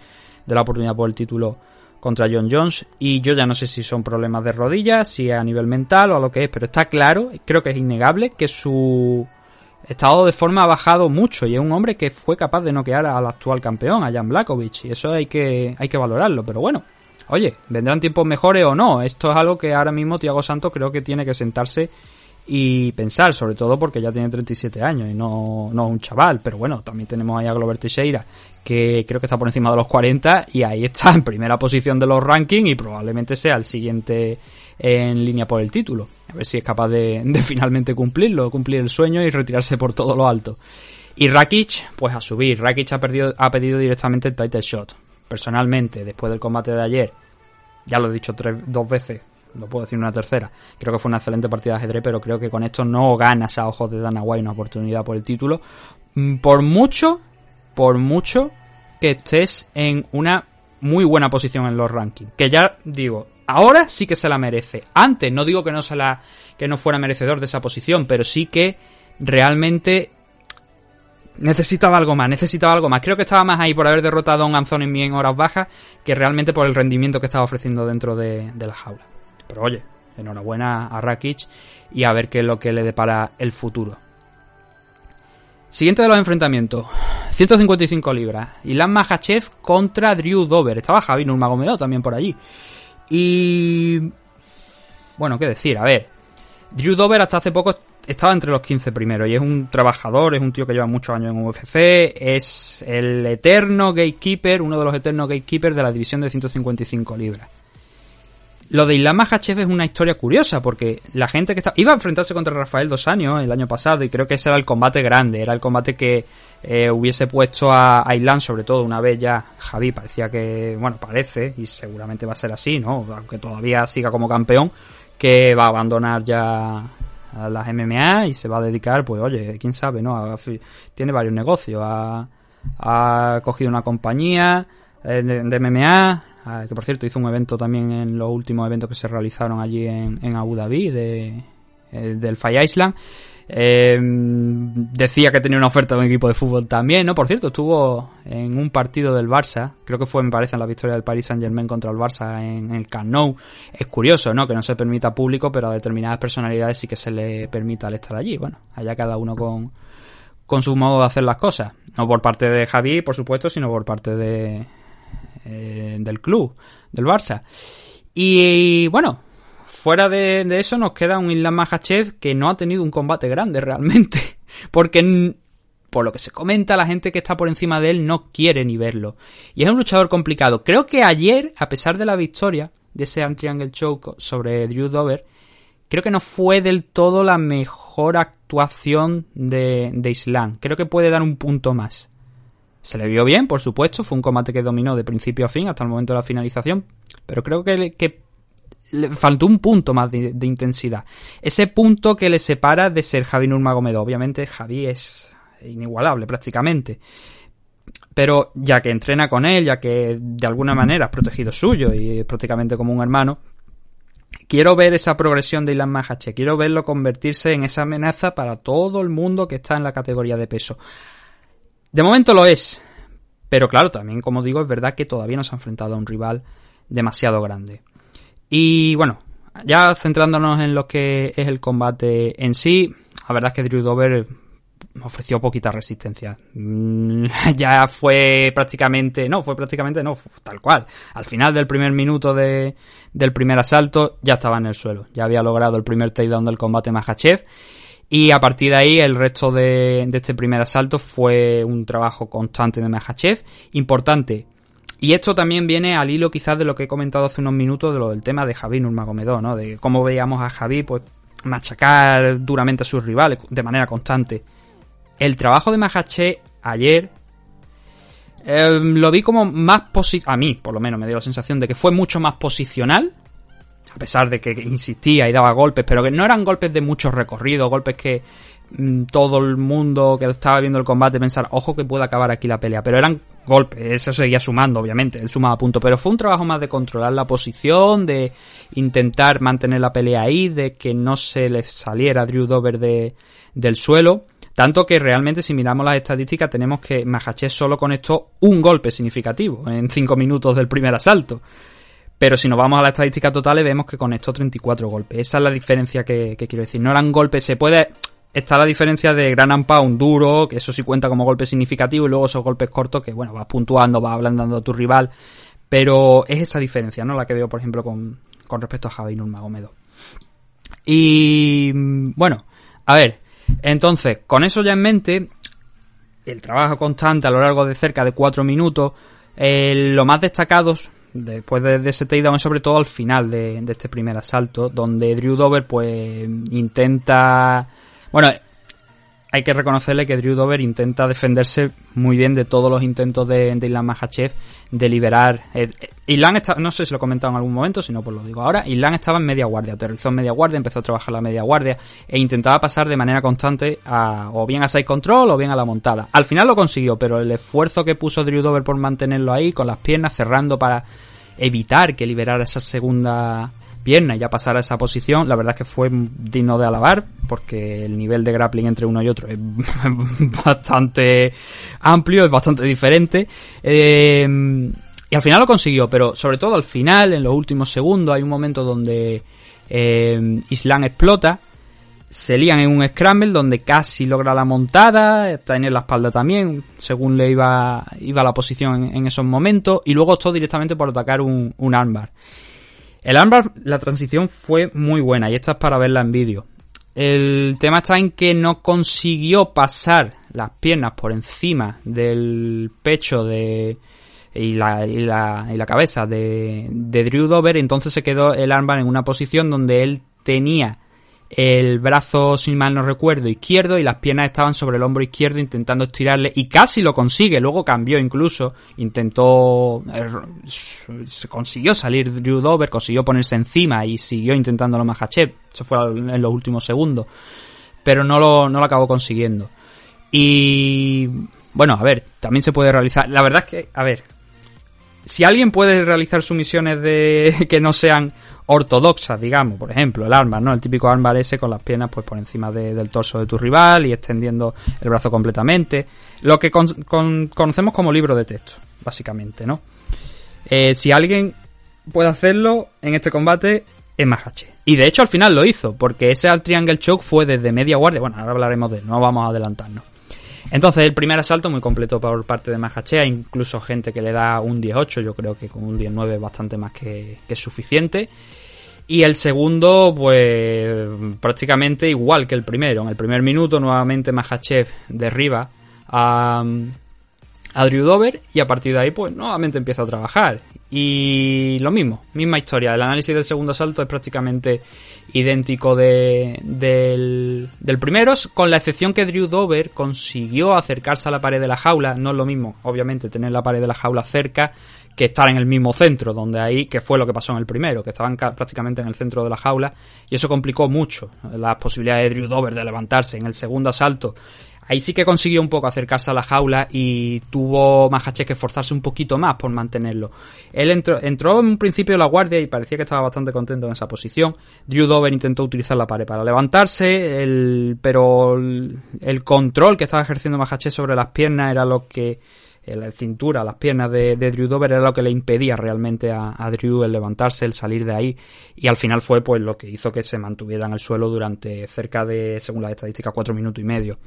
de la oportunidad por el título contra John Jones y yo ya no sé si son problemas de rodillas, si a nivel mental o a lo que es, pero está claro, creo que es innegable que su estado de forma ha bajado mucho y es un hombre que fue capaz de noquear al actual campeón, a Jan Blakovic y eso hay que, hay que valorarlo, pero bueno, Oye, vendrán tiempos mejores o no. Esto es algo que ahora mismo Tiago Santos creo que tiene que sentarse y pensar, sobre todo porque ya tiene 37 años y no, no es un chaval. Pero bueno, también tenemos ahí a Glover Teixeira, que creo que está por encima de los 40 y ahí está en primera posición de los rankings y probablemente sea el siguiente en línea por el título. A ver si es capaz de, finalmente cumplirlo, cumplir el sueño y retirarse por todo lo alto. Y Rakic, pues a subir. Rakic ha, perdido, ha pedido directamente el title shot personalmente, después del combate de ayer, ya lo he dicho dos veces, no puedo decir una tercera, creo que fue una excelente partida de ajedrez, pero creo que con esto no ganas a ojos de Dana White una oportunidad por el título. Mm, Por mucho, por mucho que estés en una muy buena posición en los rankings. Que ya digo, ahora sí que se la merece. Antes no digo que no se la, que no fuera merecedor de esa posición, pero sí que realmente necesitaba algo más, necesitaba algo más. Creo que estaba más ahí por haber derrotado a un Anthony en horas bajas que realmente por el rendimiento que estaba ofreciendo dentro de, la jaula. Pero oye, enhorabuena a Rakic y a ver qué es lo que le depara el futuro. Siguiente de los enfrentamientos. 155 libras. Ilan Mahachev contra Drew Dover. Estaba Javi Nurmagomedov también por allí. Y... Bueno, qué decir, a ver. Drew Dover hasta hace poco estaba entre los 15 primeros y es un trabajador, es un tío que lleva muchos años en UFC, es el eterno gatekeeper, uno de los eternos gatekeepers de la división de 155 libras. Lo de Islam Makhachev es una historia curiosa porque la gente que está iba a enfrentarse contra Rafael dos años el año pasado y creo que ese era el combate grande, era el combate que eh, hubiese puesto a, a Islam sobre todo una vez ya Javi parecía que, bueno, parece y seguramente va a ser así, ¿no? Aunque todavía siga como campeón, que va a abandonar ya a las MMA y se va a dedicar, pues oye, quién sabe, ¿no? A- tiene varios negocios, ha, cogido una compañía eh, de, MMA, que por cierto hizo un evento también en los últimos eventos que se realizaron allí en, en Abu Dhabi de, eh, del Fire Island. Eh, decía que tenía una oferta de un equipo de fútbol también, ¿no? Por cierto, estuvo en un partido del Barça, creo que fue, me parece, en la victoria del Paris Saint Germain contra el Barça en, en el Camp Nou. Es curioso, ¿no? Que no se permita público, pero a determinadas personalidades sí que se le permita el estar allí. Bueno, allá cada uno con, con su modo de hacer las cosas. No por parte de Javi, por supuesto, sino por parte de, eh, del club, del Barça. Y, bueno, fuera de, eso nos queda un Islam Makhachev que no ha tenido un combate grande realmente. Porque por lo que se comenta, la gente que está por encima de él no quiere ni verlo. Y es un luchador complicado. Creo que ayer, a pesar de la victoria de ese Triangle Choke sobre Drew Dover, creo que no fue del todo la mejor actuación de, de Islam. Creo que puede dar un punto más. Se le vio bien, por supuesto. Fue un combate que dominó de principio a fin hasta el momento de la finalización. Pero creo que, le faltó un punto más de, de intensidad. Ese punto que le separa de ser Javi Nurmagomedov. Obviamente Javi es inigualable prácticamente. Pero ya que entrena con él, ya que de alguna manera es protegido suyo y es prácticamente como un hermano, quiero ver esa progresión de Ilan Mahache. Quiero verlo convertirse en esa amenaza para todo el mundo que está en la categoría de peso. De momento lo es. Pero claro, también como digo, es verdad que todavía no se ha enfrentado a un rival demasiado grande. Y bueno, ya centrándonos en lo que es el combate en sí, la verdad es que Drew Dover ofreció poquita resistencia. Mm, Ya fue prácticamente, no, fue prácticamente, no, tal cual. Al final del primer minuto de, del primer asalto ya estaba en el suelo. Ya había logrado el primer takedown del combate Mahachev. Y a partir de ahí, el resto de, este primer asalto fue un trabajo constante de Mahachev. Importante, y esto también viene al hilo quizás de lo que he comentado hace unos minutos de lo del tema de Javi Nurmagomedov, ¿no? De cómo veíamos a Javi pues machacar duramente a sus rivales de manera constante. El trabajo de Mahache ayer eh, lo vi como más a mí por lo menos me dio la sensación de que fue mucho más posicional, a pesar de que insistía y daba golpes, pero que no eran golpes de mucho recorrido, golpes que mm, todo el mundo que estaba viendo el combate pensara, ojo que puede acabar aquí la pelea, pero eran golpes, eso seguía sumando, obviamente, él sumaba punto, pero fue un trabajo más de controlar la posición, de intentar mantener la pelea ahí, de que no se le saliera Drew Dover de, del suelo. Tanto que realmente si miramos las estadísticas tenemos que Mahachev solo conectó un golpe significativo en 5 minutos del primer asalto. Pero si nos vamos a las estadísticas totales vemos que conectó 34 golpes. Esa es la diferencia que, quiero decir. No eran golpes, se puede... Está la diferencia de gran and pound duro, que eso sí cuenta como golpe significativo, y luego esos golpes cortos que, bueno, vas puntuando, vas ablandando a tu rival. Pero es esa diferencia, ¿no? La que veo, por ejemplo, con, con respecto a Javi Nurmagomedov. Y bueno, a ver, entonces, con eso ya en mente, el trabajo constante a lo largo de cerca de cuatro minutos, eh, lo más destacados después de, de ese takedown sobre todo al final de, de este primer asalto, donde Drew Dover pues intenta... Bueno, hay que reconocerle que Drew Dover intenta defenderse muy bien de todos los intentos de, de Islam Makhachev de liberar. Eh, eh, está, no sé si lo he comentado en algún momento, si no pues lo digo ahora. Islam estaba en media guardia, aterrizó en media guardia, empezó a trabajar la media guardia e intentaba pasar de manera constante a, o bien a side control o bien a la montada. Al final lo consiguió, pero el esfuerzo que puso Drew Dover por mantenerlo ahí con las piernas cerrando para evitar que liberara esa segunda pierna y ya pasar a esa posición, la verdad es que fue digno de alabar, porque el nivel de grappling entre uno y otro es bastante amplio, es bastante diferente. Eh, y al final lo consiguió, pero sobre todo al final, en los últimos segundos, hay un momento donde eh, Islam explota, se lían en un scramble donde casi logra la montada, está en la espalda también, según le iba, iba la posición en, en esos momentos, y luego optó directamente por atacar un, un armbar. El armbar, la transición fue muy buena y esta es para verla en vídeo. El tema está en que no consiguió pasar las piernas por encima del pecho de y la, y la, y la cabeza de, de Drew Dover, entonces se quedó el armbar en una posición donde él tenía el brazo, si mal no recuerdo, izquierdo y las piernas estaban sobre el hombro izquierdo intentando estirarle y casi lo consigue, luego cambió incluso, intentó, eh, se consiguió salir Drew Dover, consiguió ponerse encima y siguió intentándolo Mahachev, eso fue en los últimos segundos, pero no lo, no lo acabó consiguiendo. Y bueno, a ver, también se puede realizar, la verdad es que, a ver, si alguien puede realizar sumisiones de que no sean ortodoxas, digamos, por ejemplo, el armbar, ¿no? El típico armbar ese con las piernas pues por encima de, del torso de tu rival y extendiendo el brazo completamente. Lo que con, con, conocemos como libro de texto, básicamente, ¿no? Eh, si alguien puede hacerlo en este combate es Mahache. Y de hecho al final lo hizo, porque ese al triangle choke fue desde media guardia. Bueno, ahora hablaremos de él, no vamos a adelantarnos. Entonces, el primer asalto muy completo por parte de Mahachea, incluso gente que le da un 10-8, yo creo que con un 10-9 es bastante más que, que suficiente. Y el segundo, pues prácticamente igual que el primero. En el primer minuto, nuevamente Mahachev derriba a, a Drew Dover y a partir de ahí, pues nuevamente empieza a trabajar. Y lo mismo, misma historia. El análisis del segundo asalto es prácticamente idéntico de, del, del primero, con la excepción que Drew Dover consiguió acercarse a la pared de la jaula. No es lo mismo, obviamente, tener la pared de la jaula cerca que estar en el mismo centro, donde ahí, que fue lo que pasó en el primero, que estaban prácticamente en el centro de la jaula, y eso complicó mucho las posibilidades de Drew Dover de levantarse. En el segundo asalto, ahí sí que consiguió un poco acercarse a la jaula y tuvo Mahache que esforzarse un poquito más por mantenerlo. Él entró, entró en un principio en la guardia y parecía que estaba bastante contento en esa posición. Drew Dover intentó utilizar la pared para levantarse, el, pero el, control que estaba ejerciendo Mahache sobre las piernas era lo que la cintura, las piernas de, de, Drew Dover era lo que le impedía realmente a, a, Drew el levantarse, el salir de ahí y al final fue pues lo que hizo que se mantuviera en el suelo durante cerca de, según las estadísticas, cuatro minutos y medio.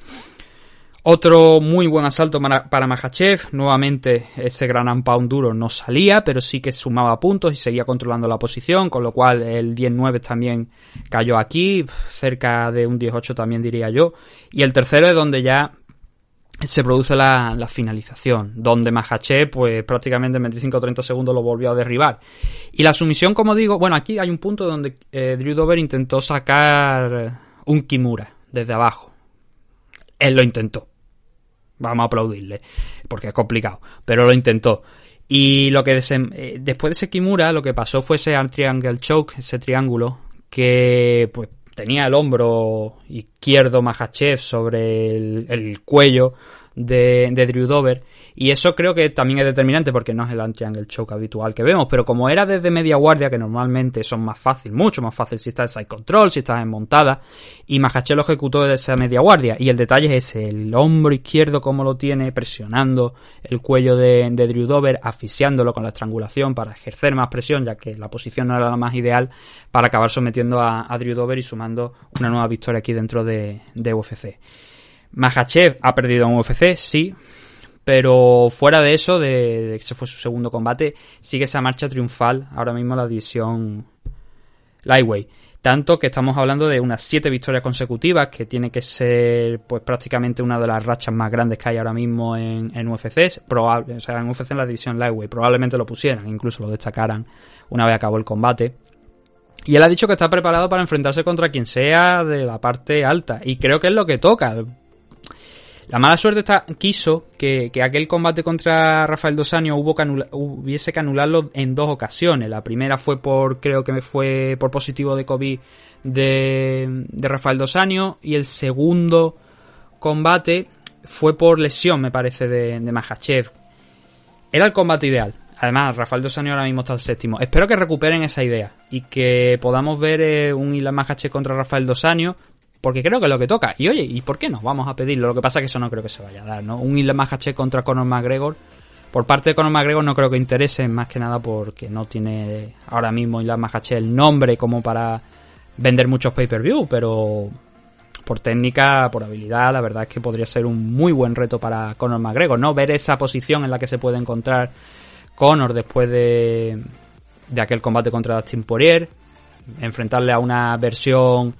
Otro muy buen asalto para, Mahachev, nuevamente ese gran pound duro no salía, pero sí que sumaba puntos y seguía controlando la posición, con lo cual el 10-9 también cayó aquí, cerca de un 18 también diría yo, y el tercero es donde ya se produce la, finalización, donde Mahachev, pues prácticamente en 25 o 30 segundos lo volvió a derribar. Y la sumisión, como digo, bueno, aquí hay un punto donde eh, Drew Dober intentó sacar un Kimura desde abajo. Él lo intentó. Vamos a aplaudirle, porque es complicado, pero lo intentó. Y lo que eh, después de ese Kimura, lo que pasó fue ese triangle choke, ese triángulo, que pues tenía el hombro izquierdo Mahachev sobre el, el cuello de, de Drew Dober. Y eso creo que también es determinante porque no es el arm triangle choke habitual que vemos. Pero como era desde media guardia, que normalmente son más fácil, mucho más fácil si estás en side control, si estás en montada. Y Mahachev lo ejecutó desde esa media guardia. Y el detalle es el hombro izquierdo como lo tiene, presionando el cuello de, de Drew Dober, asfixiándolo con la estrangulación para ejercer más presión, ya que la posición no era la más ideal para acabar sometiendo a, a Drew Dober y sumando una nueva victoria aquí dentro de, de UFC. Mahachev ha perdido en UFC, sí, pero fuera de eso, de, que ese fue su segundo combate, sigue esa marcha triunfal ahora mismo la división Lightweight. Tanto que estamos hablando de unas siete victorias consecutivas, que tiene que ser pues prácticamente una de las rachas más grandes que hay ahora mismo en, en UFC. Probable, o sea, en UFC en la división Lightweight. Probablemente lo pusieran, incluso lo destacaran una vez acabó el combate. Y él ha dicho que está preparado para enfrentarse contra quien sea de la parte alta. Y creo que es lo que toca. La mala suerte está, quiso que, que aquel combate contra Rafael Dos Anjos hubo que hubiese que anularlo en dos ocasiones. La primera fue por, creo que fue por positivo de COVID de, de Rafael Dos Anjos. Y el segundo combate fue por lesión, me parece, de, de Mahachev. Era el combate ideal. Además, Rafael Dos Anjos ahora mismo está al séptimo. Espero que recuperen esa idea y que podamos ver eh, un Isla Mahachev contra Rafael Dos Anjos, porque creo que es lo que toca. Y oye, ¿y por qué no? Vamos a pedirlo. Lo que pasa es que eso no creo que se vaya a dar, ¿no? Un Isla Mahachev contra Conor McGregor. Por parte de Conor McGregor no creo que interese, más que nada porque no tiene ahora mismo Isla Mahachev el nombre como para vender muchos pay-per-view, pero por técnica, por habilidad, la verdad es que podría ser un muy buen reto para Conor McGregor, ¿no? Ver esa posición en la que se puede encontrar Conor después de, de aquel combate contra Dustin Poirier, enfrentarle a una versión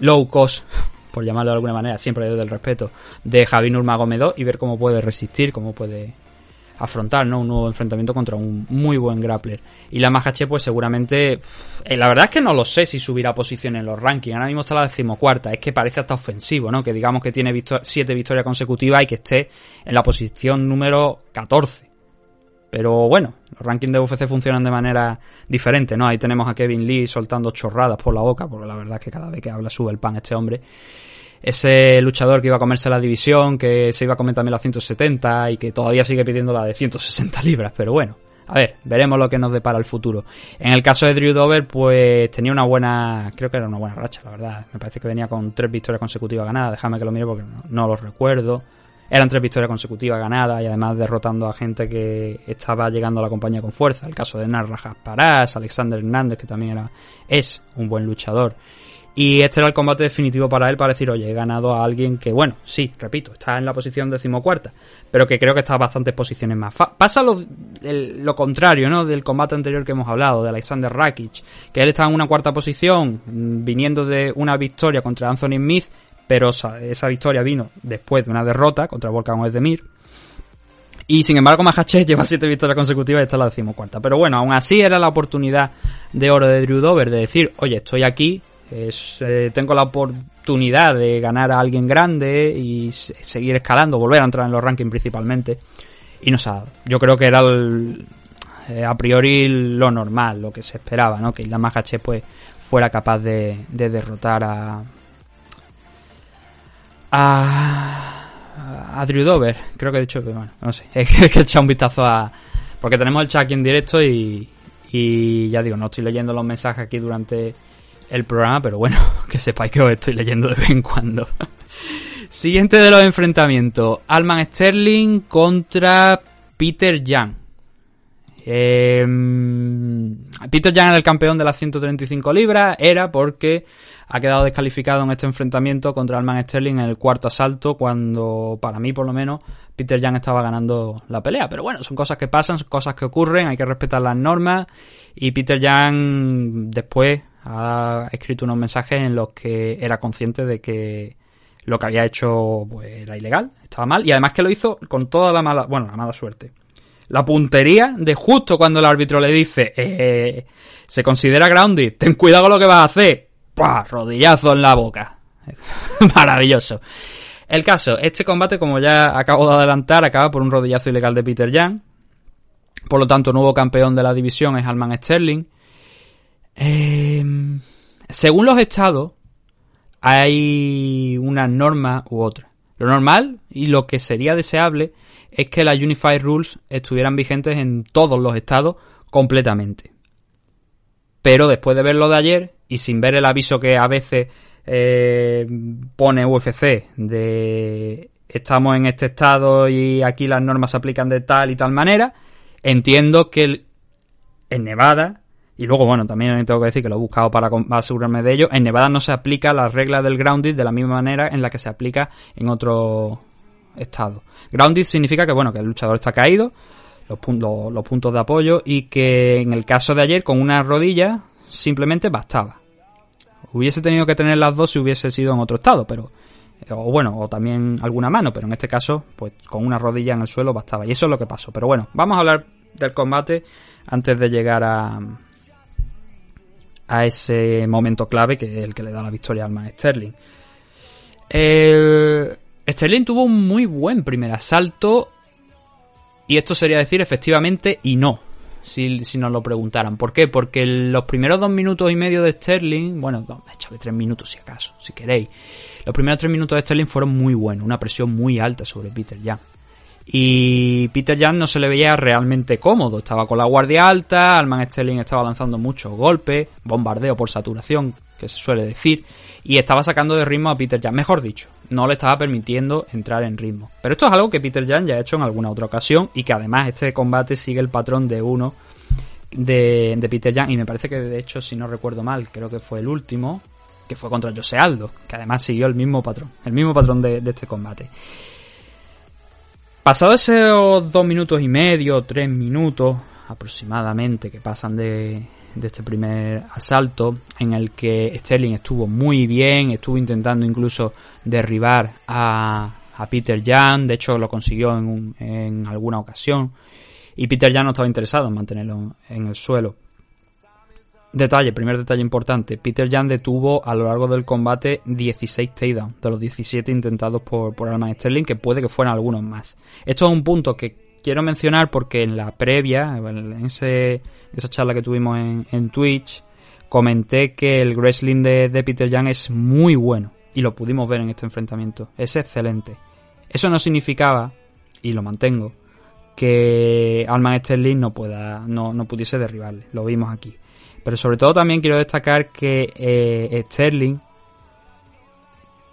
low cost, por llamarlo de alguna manera, siempre desde el respeto, de Javi Nurmagomedov y ver cómo puede resistir, cómo puede afrontar ¿no? un nuevo enfrentamiento contra un muy buen grappler. Y la Mahache, pues seguramente. eh, la verdad es que no lo sé si subirá posición en los rankings. Ahora mismo está la decimocuarta. Es que parece hasta ofensivo, ¿no? Que digamos que tiene siete victorias consecutivas y que esté en la posición número 14. Pero bueno, rankings de UFC funcionan de manera diferente, ¿no? Ahí tenemos a Kevin Lee soltando chorradas por la boca, porque la verdad es que cada vez que habla sube el pan este hombre. Ese luchador que iba a comerse la división, que se iba a comer también la 170 y que todavía sigue pidiendo la de 160 libras, pero bueno. A ver, veremos lo que nos depara el futuro. En el caso de Drew Dover, pues tenía una buena, creo que era una buena racha, la verdad. Me parece que venía con tres victorias consecutivas ganadas. Déjame que lo mire porque no, no lo recuerdo. Eran tres victorias consecutivas ganadas y además derrotando a gente que estaba llegando a la compañía con fuerza. El caso de Narrajas Parás, Alexander Hernández, que también era, es un buen luchador. Y este era el combate definitivo para él para decir, oye, he ganado a alguien que, bueno, sí, repito, está en la posición decimocuarta, pero que creo que está a bastantes posiciones más. Pasa lo, lo contrario, ¿no? Del combate anterior que hemos hablado, de Alexander Rakic, que él está en una cuarta posición, mm, viniendo de una victoria contra Anthony Smith, pero esa, victoria vino después de una derrota contra Volkan Oezdemir. Y sin embargo, Mahachev lleva siete victorias consecutivas y está en la decimocuarta. Pero bueno, aún así era la oportunidad de oro de Drew Dover de decir, oye, estoy aquí, es, eh, tengo la oportunidad de ganar a alguien grande y seguir escalando, volver a entrar en los rankings principalmente. Y no se ha dado. Yo creo que era eh, a priori lo normal, lo que se esperaba, ¿no? Que Islam Makhachev pues fuera capaz de, de derrotar a a a Drew Dover. Creo que he dicho bueno, no sé, es que, es que he echado un vistazo a porque tenemos el chat aquí en directo y y ya digo, no estoy leyendo los mensajes aquí durante el programa, pero bueno, que sepáis que os estoy leyendo de vez en cuando. Siguiente de los enfrentamientos, Alman Sterling contra Peter Young. Eh, Peter Young era el campeón de las 135 libras, era porque ha quedado descalificado en este enfrentamiento contra Alman Sterling en el cuarto asalto, cuando para mí por lo menos Peter Young estaba ganando la pelea. Pero bueno, son cosas que pasan, son cosas que ocurren, hay que respetar las normas. Y Peter Young después ha escrito unos mensajes en los que era consciente de que Lo que había hecho pues, era ilegal, estaba mal, y además que lo hizo con toda la mala, bueno, la mala suerte. La puntería de justo cuando el árbitro le dice, eh, se considera grounded, ten cuidado con lo que vas a hacer. ¡Pua! Rodillazo en la boca. Maravilloso. El caso, este combate, como ya acabo de adelantar, acaba por un rodillazo ilegal de Peter Young. Por lo tanto, nuevo campeón de la división es Alman Sterling. Eh, según los estados, hay una norma u otra. Lo normal y lo que sería deseable es que las Unified Rules estuvieran vigentes en todos los estados completamente. Pero después de verlo de ayer y sin ver el aviso que a veces eh, pone UFC de estamos en este estado y aquí las normas se aplican de tal y tal manera, entiendo que en Nevada, y luego bueno, también tengo que decir que lo he buscado para asegurarme de ello, en Nevada no se aplica la regla del grounded de la misma manera en la que se aplica en otro estado. Grounded significa que bueno, que el luchador está caído, los, puntos, de apoyo y que en el caso de ayer con una rodilla simplemente bastaba. Hubiese tenido que tener las dos si hubiese sido en otro estado, pero o bueno, o también alguna mano, pero en este caso, pues con una rodilla en el suelo bastaba. Y eso es lo que pasó. Pero bueno, vamos a hablar del combate antes de llegar a a ese momento clave que es el que le da la victoria al más Sterling. Eh, Sterling tuvo un muy buen primer asalto y esto sería decir efectivamente y no si, si nos lo preguntaran. ¿Por qué? Porque los primeros dos minutos y medio de Sterling, bueno, échale tres minutos si acaso, si queréis. Los primeros tres minutos de Sterling fueron muy buenos, una presión muy alta sobre Peter Young. Y Peter Young no se le veía realmente cómodo, estaba con la guardia alta, Alman Sterling estaba lanzando muchos golpes, bombardeo por saturación, que se suele decir, y estaba sacando de ritmo a Peter Young, mejor dicho, no le estaba permitiendo entrar en ritmo. Pero esto es algo que Peter Young ya ha hecho en alguna otra ocasión y que además este combate sigue el patrón de uno de, Peter Young y me parece que de hecho, si no recuerdo mal, creo que fue el último, que fue contra Jose Aldo, que además siguió el mismo patrón, el mismo patrón de, de este combate. Pasado esos dos minutos y medio, tres minutos aproximadamente que pasan de, de este primer asalto en el que Sterling estuvo muy bien, estuvo intentando incluso derribar a, a Peter Jan, de hecho lo consiguió en, en alguna ocasión y Peter Jan no estaba interesado en mantenerlo en el suelo. Detalle, primer detalle importante, Peter Jan detuvo a lo largo del combate 16 takedowns de los 17 intentados por, por Alman Sterling, que puede que fueran algunos más. Esto es un punto que quiero mencionar porque en la previa, en ese esa charla que tuvimos en, en Twitch, comenté que el wrestling de, de Peter Young es muy bueno y lo pudimos ver en este enfrentamiento. Es excelente. Eso no significaba, y lo mantengo, que Alman Sterling no pueda, no, no pudiese derribarle. Lo vimos aquí. Pero sobre todo también quiero destacar que eh, Sterling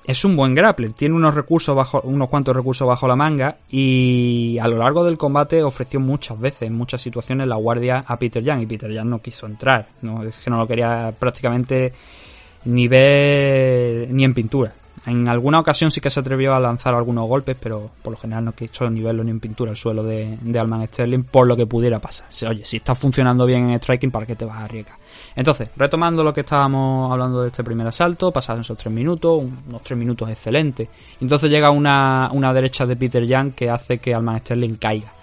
es un buen grappler, tiene unos recursos bajo, unos cuantos recursos bajo la manga y a lo largo del combate ofreció muchas veces, en muchas situaciones, la guardia a Peter Young y Peter Young no quiso entrar, no, es que no lo quería prácticamente ni ver ni en pintura. En alguna ocasión sí que se atrevió a lanzar algunos golpes, pero por lo general no quiso ni verlo ni en pintura el suelo de, de Alman Sterling por lo que pudiera pasar. Oye, si está funcionando bien en striking, ¿para qué te vas a arriesgar? Entonces, retomando lo que estábamos hablando de este primer asalto, pasaron esos tres minutos, unos tres minutos excelentes. Entonces llega una, una derecha de Peter Young que hace que Alman Sterling caiga.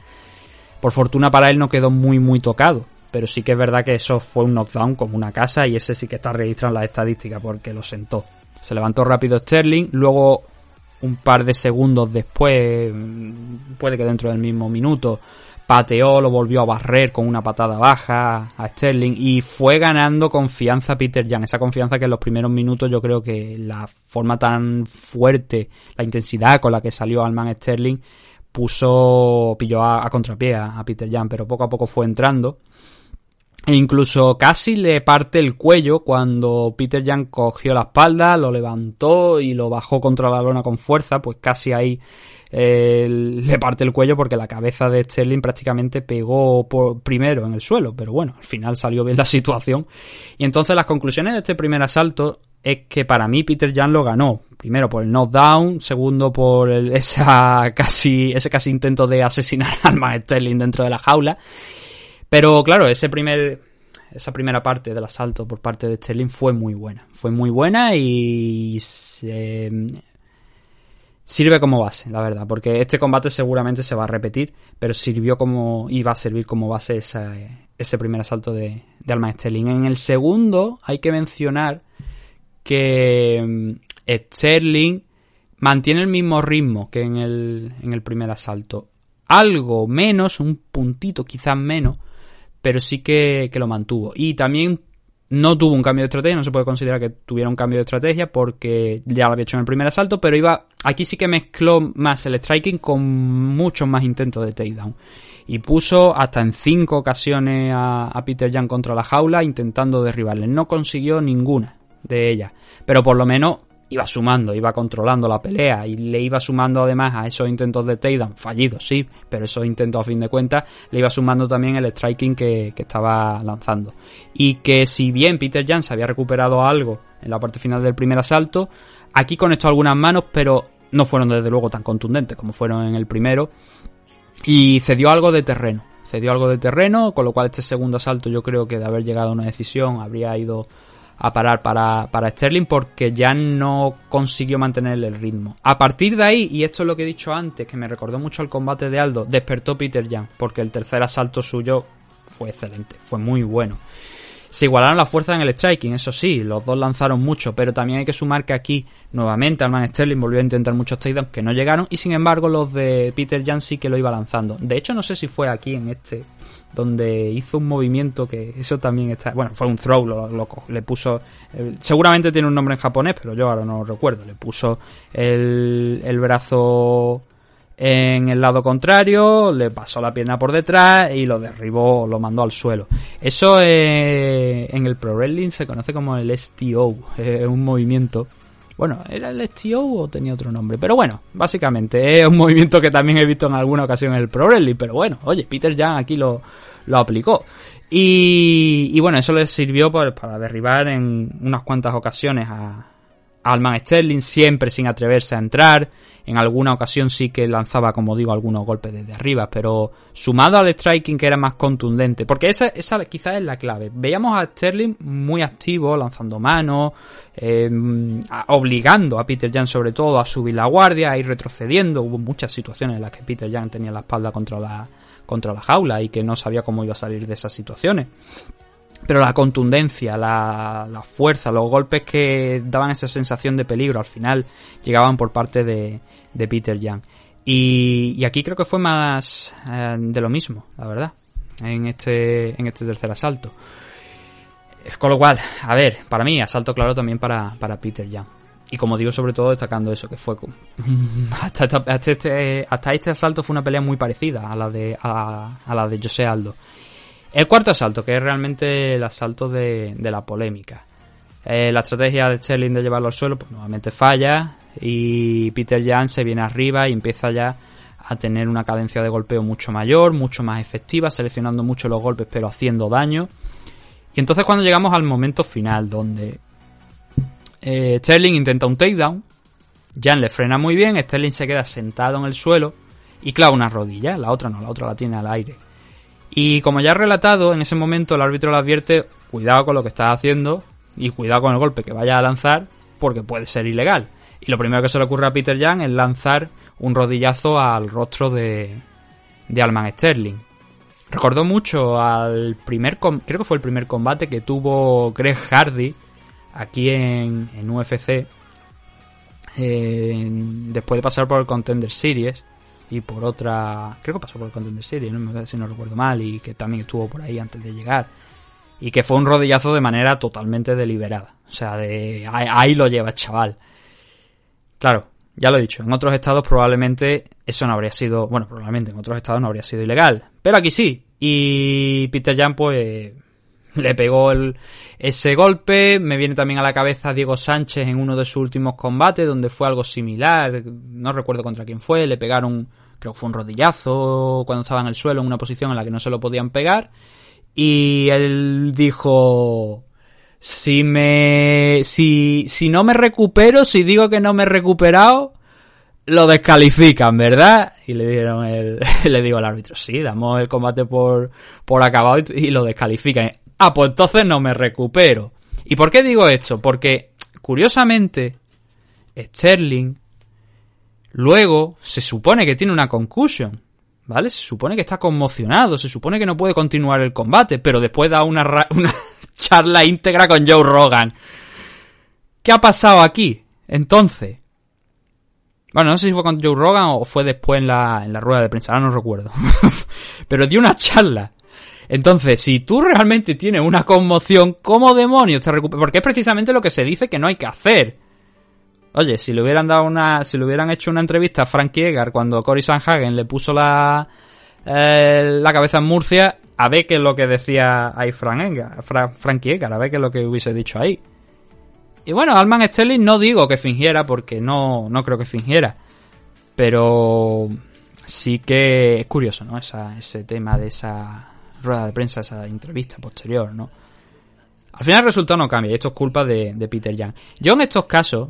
Por fortuna para él no quedó muy muy tocado, pero sí que es verdad que eso fue un knockdown como una casa y ese sí que está registrado en las estadísticas porque lo sentó. Se levantó rápido Sterling, luego un par de segundos después, puede que dentro del mismo minuto, pateó, lo volvió a barrer con una patada baja a Sterling y fue ganando confianza Peter Young. Esa confianza que en los primeros minutos yo creo que la forma tan fuerte, la intensidad con la que salió Alman Sterling puso, pilló a, a contrapié a Peter Young, pero poco a poco fue entrando. E incluso casi le parte el cuello cuando Peter Young cogió la espalda, lo levantó y lo bajó contra la lona con fuerza, pues casi ahí eh, le parte el cuello porque la cabeza de Sterling prácticamente pegó por, primero en el suelo, pero bueno, al final salió bien la situación. Y entonces las conclusiones de este primer asalto es que para mí Peter Young lo ganó. Primero por el knockdown, segundo por el, esa casi, ese casi intento de asesinar al Sterling dentro de la jaula. Pero claro, ese primer, esa primera parte del asalto por parte de Sterling fue muy buena. Fue muy buena y se, sirve como base, la verdad, porque este combate seguramente se va a repetir, pero sirvió como y va a servir como base ese primer asalto de, de Alma Sterling. En el segundo hay que mencionar que mm, Sterling mantiene el mismo ritmo que en el, en el primer asalto. Algo menos, un puntito quizás menos, pero sí que, que lo mantuvo. Y también no tuvo un cambio de estrategia, no se puede considerar que tuviera un cambio de estrategia porque ya lo había hecho en el primer asalto, pero iba aquí sí que mezcló más el striking con muchos más intentos de takedown. Y puso hasta en cinco ocasiones a, a Peter Jan contra la jaula intentando derribarle. No consiguió ninguna de ellas, pero por lo menos iba sumando, iba controlando la pelea y le iba sumando además a esos intentos de takedown, fallidos sí, pero esos intentos a fin de cuentas le iba sumando también el striking que, que estaba lanzando. Y que si bien Peter Jan se había recuperado algo en la parte final del primer asalto, aquí conectó algunas manos, pero no fueron desde luego tan contundentes como fueron en el primero y cedió algo de terreno. Cedió algo de terreno, con lo cual este segundo asalto yo creo que de haber llegado a una decisión habría ido a parar para, para Sterling porque ya no consiguió mantener el ritmo. A partir de ahí, y esto es lo que he dicho antes, que me recordó mucho al combate de Aldo, despertó Peter Jan, porque el tercer asalto suyo fue excelente, fue muy bueno. Se igualaron las fuerzas en el striking, eso sí, los dos lanzaron mucho, pero también hay que sumar que aquí nuevamente Alman Sterling volvió a intentar muchos takedowns que no llegaron y sin embargo los de Peter Jan sí que lo iba lanzando. De hecho no sé si fue aquí en este donde hizo un movimiento que eso también está, bueno, fue un throw, lo, lo co- le puso, eh, seguramente tiene un nombre en japonés, pero yo ahora no lo recuerdo, le puso el, el brazo en el lado contrario, le pasó la pierna por detrás y lo derribó, lo mandó al suelo. Eso eh, en el Pro Wrestling se conoce como el STO, es un movimiento. Bueno, ¿era el STO o tenía otro nombre? Pero bueno, básicamente es un movimiento que también he visto en alguna ocasión en el Pro Wrestling. Pero bueno, oye, Peter Jan aquí lo, lo aplicó. Y, y bueno, eso le sirvió para derribar en unas cuantas ocasiones a Alman Sterling, siempre sin atreverse a entrar. En alguna ocasión sí que lanzaba, como digo, algunos golpes desde arriba, pero sumado al striking que era más contundente, porque esa, esa quizás es la clave. Veíamos a Sterling muy activo, lanzando manos, a- obligando a Peter Jan sobre todo a subir la guardia, a ir retrocediendo. Hubo muchas situaciones en las que Peter Jan tenía la espalda contra la, contra la jaula y que no sabía cómo iba a salir de esas situaciones pero la contundencia, la, la fuerza, los golpes que daban esa sensación de peligro al final llegaban por parte de, de Peter Jan. Y, y aquí creo que fue más eh, de lo mismo, la verdad, en este, en este tercer asalto. Con lo cual, a ver, para mí, asalto claro también para, para Peter Jan. Y como digo, sobre todo destacando eso, que fue hasta, este, hasta este asalto fue una pelea muy parecida a la de, a la de José Aldo. El cuarto asalto, que es realmente el asalto de, la polémica. Eh, la estrategia de Sterling de llevarlo al suelo, pues nuevamente falla. Y Peter Jan se viene arriba y empieza ya a tener una cadencia de golpeo mucho mayor, mucho más efectiva, seleccionando mucho los golpes pero haciendo daño. Y entonces cuando llegamos al momento final, donde eh, Sterling intenta un takedown, Jan le frena muy bien, Sterling se queda sentado en el suelo y clava una rodilla, la otra no, la otra la tiene al aire. Y como ya he relatado, en ese momento el árbitro le advierte, cuidado con lo que estás haciendo y cuidado con el golpe que vaya a lanzar porque puede ser ilegal. Y lo primero que se le ocurre a Peter Jan es lanzar un rodillazo al rostro de, de Alman Sterling. Recordó mucho al primer, creo que fue el primer combate que tuvo Greg Hardy aquí en, en UFC, eh, después de pasar por el Contender Series y por otra, creo que pasó por el Contender Series, no si no recuerdo mal, y que también estuvo por ahí antes de llegar. Y que fue un rodillazo de manera totalmente deliberada. O sea, de ahí, ahí lo lleva, chaval. Claro, ya lo he dicho, en otros estados probablemente eso no habría sido, bueno, probablemente en otros estados no habría sido ilegal, pero aquí sí. Y Peter Jan pues le pegó el, ese golpe. Me viene también a la cabeza Diego Sánchez en uno de sus últimos combates, donde fue algo similar. No recuerdo contra quién fue. Le pegaron, creo que fue un rodillazo cuando estaba en el suelo, en una posición en la que no se lo podían pegar. Y él dijo. Si me. Si, si no me recupero, si digo que no me he recuperado, lo descalifican, ¿verdad? Y le dieron el, le digo al árbitro, sí, damos el combate por, por acabado y, y lo descalifican. Ah, pues entonces no me recupero. ¿Y por qué digo esto? Porque, curiosamente, Sterling Luego, se supone que tiene una concussion, ¿vale? Se supone que está conmocionado, se supone que no puede continuar el combate, pero después da una, charla íntegra con Joe Rogan. ¿Qué ha pasado aquí? Entonces, bueno, no sé si fue con Joe Rogan o fue después en la, en la rueda de prensa, ahora no recuerdo. Pero dio una charla. Entonces, si tú realmente tienes una conmoción, ¿cómo demonios te recuperas? Porque es precisamente lo que se dice que no hay que hacer. Oye, si le hubieran dado una, si le hubieran hecho una entrevista a Frank Yeager cuando Cory Sanhagen le puso la, eh, la cabeza en Murcia, a ver qué es lo que decía ahí Frank, Enga- Fra- Frank Yeager, a ver qué es lo que hubiese dicho ahí. Y bueno, Alman Sterling no digo que fingiera porque no, no creo que fingiera. Pero sí que es curioso, ¿no? Esa, ese tema de esa rueda de prensa, esa entrevista posterior, ¿no? Al final el resultado no cambia y esto es culpa de Peter Young. Yo en estos casos,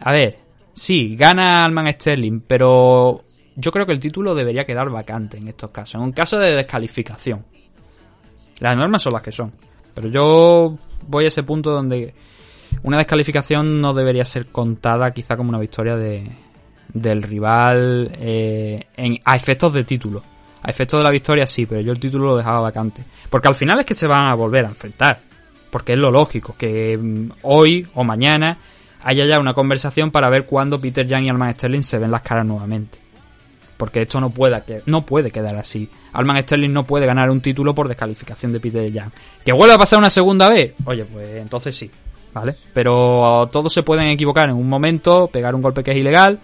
a ver, sí, gana Alman Sterling, pero yo creo que el título debería quedar vacante en estos casos. En un caso de descalificación. Las normas son las que son. Pero yo voy a ese punto donde una descalificación no debería ser contada quizá como una victoria de, del rival eh, a efectos de título. A efectos de la victoria sí, pero yo el título lo dejaba vacante. Porque al final es que se van a volver a enfrentar. Porque es lo lógico, que mm, hoy o mañana haya ya una conversación para ver cuándo Peter Young y Alman Sterling se ven las caras nuevamente. Porque esto no puede, no puede quedar así. Alman Sterling no puede ganar un título por descalificación de Peter Young. ¿Que vuelva a pasar una segunda vez? Oye, pues entonces sí. ¿Vale? Pero todos se pueden equivocar en un momento, pegar un golpe que es ilegal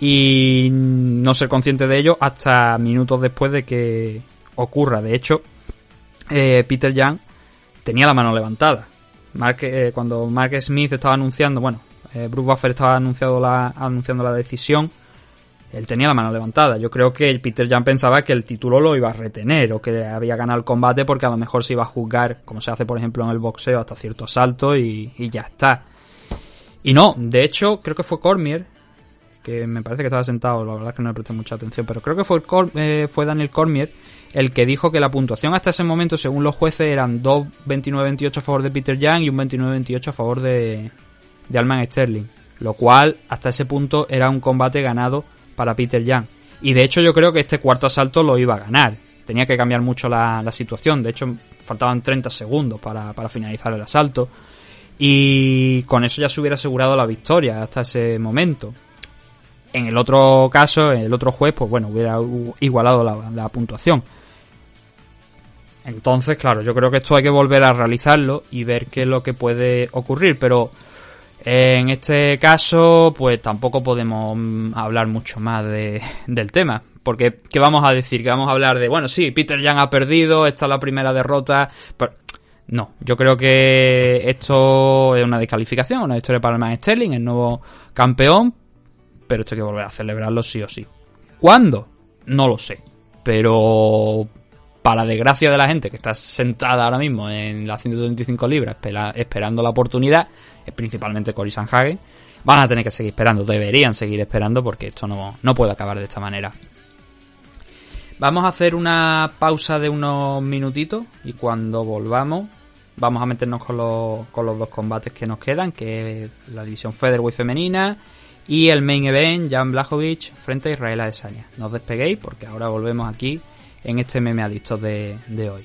y no ser consciente de ello hasta minutos después de que ocurra. De hecho, eh, Peter Young tenía la mano levantada. Mark, eh, cuando Mark Smith estaba anunciando, bueno, eh, Bruce Buffer estaba anunciando la, anunciando la decisión, él tenía la mano levantada. Yo creo que Peter Young pensaba que el título lo iba a retener o que había ganado el combate porque a lo mejor se iba a juzgar, como se hace por ejemplo en el boxeo, hasta cierto asalto y, y ya está. Y no, de hecho, creo que fue Cormier, que me parece que estaba sentado, la verdad es que no le presté mucha atención, pero creo que fue, Cor- eh, fue Daniel Cormier el que dijo que la puntuación hasta ese momento, según los jueces, eran dos 29-28 a favor de Peter Young y un 29-28 a favor de, de Alman Sterling. Lo cual, hasta ese punto, era un combate ganado para Peter Young. Y de hecho, yo creo que este cuarto asalto lo iba a ganar. Tenía que cambiar mucho la, la situación. De hecho, faltaban 30 segundos para, para finalizar el asalto. Y con eso ya se hubiera asegurado la victoria hasta ese momento. En el otro caso, el otro juez, pues bueno, hubiera igualado la, puntuación. Entonces, claro, yo creo que esto hay que volver a realizarlo y ver qué es lo que puede ocurrir, pero eh, en este caso, pues tampoco podemos mm, hablar mucho más de, del tema. Porque, ¿qué vamos a decir? Que vamos a hablar de, bueno, sí, Peter Young ha perdido, esta es la primera derrota, no, yo creo que esto es una descalificación, una victoria para el Man Sterling, el nuevo campeón, pero esto hay que volver a celebrarlo sí o sí. ¿Cuándo? No lo sé. Pero para desgracia de la gente que está sentada ahora mismo en las 135 libras espera- esperando la oportunidad, principalmente Cory Sanhagen, van a tener que seguir esperando, deberían seguir esperando porque esto no, no puede acabar de esta manera. Vamos a hacer una pausa de unos minutitos y cuando volvamos vamos a meternos con los, con los dos combates que nos quedan, que es la división Featherweight femenina y el main event, Jan Blachowicz frente a Israel Adesanya. No os despeguéis porque ahora volvemos aquí en este meme adicto de, de hoy.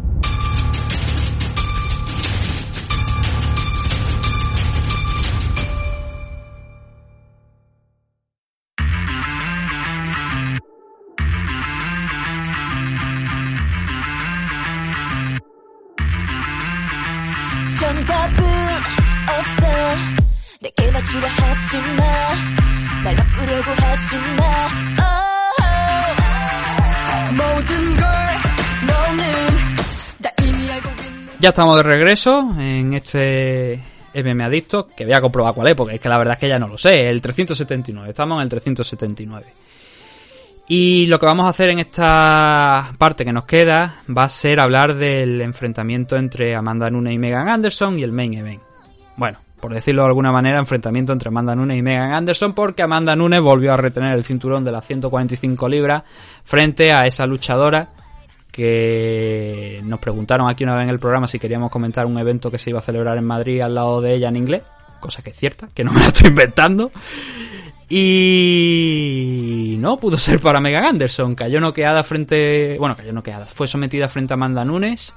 내게 맞추려 하지 마날 바꾸려고 하지 마 oh, 모든 걸 너는 다 이미 알고 있는 Ya estamos de regreso en este MM Adicto, que voy a comprobar cuál es, porque es que la verdad es que ya no lo sé, el 379, estamos en el 379. Y lo que vamos a hacer en esta parte que nos queda va a ser hablar del enfrentamiento entre Amanda Nunes y Megan Anderson y el main event. Bueno, por decirlo de alguna manera, enfrentamiento entre Amanda Nunes y Megan Anderson porque Amanda Nunes volvió a retener el cinturón de las 145 libras frente a esa luchadora que nos preguntaron aquí una vez en el programa si queríamos comentar un evento que se iba a celebrar en Madrid al lado de ella en inglés, cosa que es cierta, que no me la estoy inventando. Y no pudo ser para Megan Anderson. Cayó noqueada frente. Bueno, cayó noqueada. Fue sometida frente a Amanda Nunes.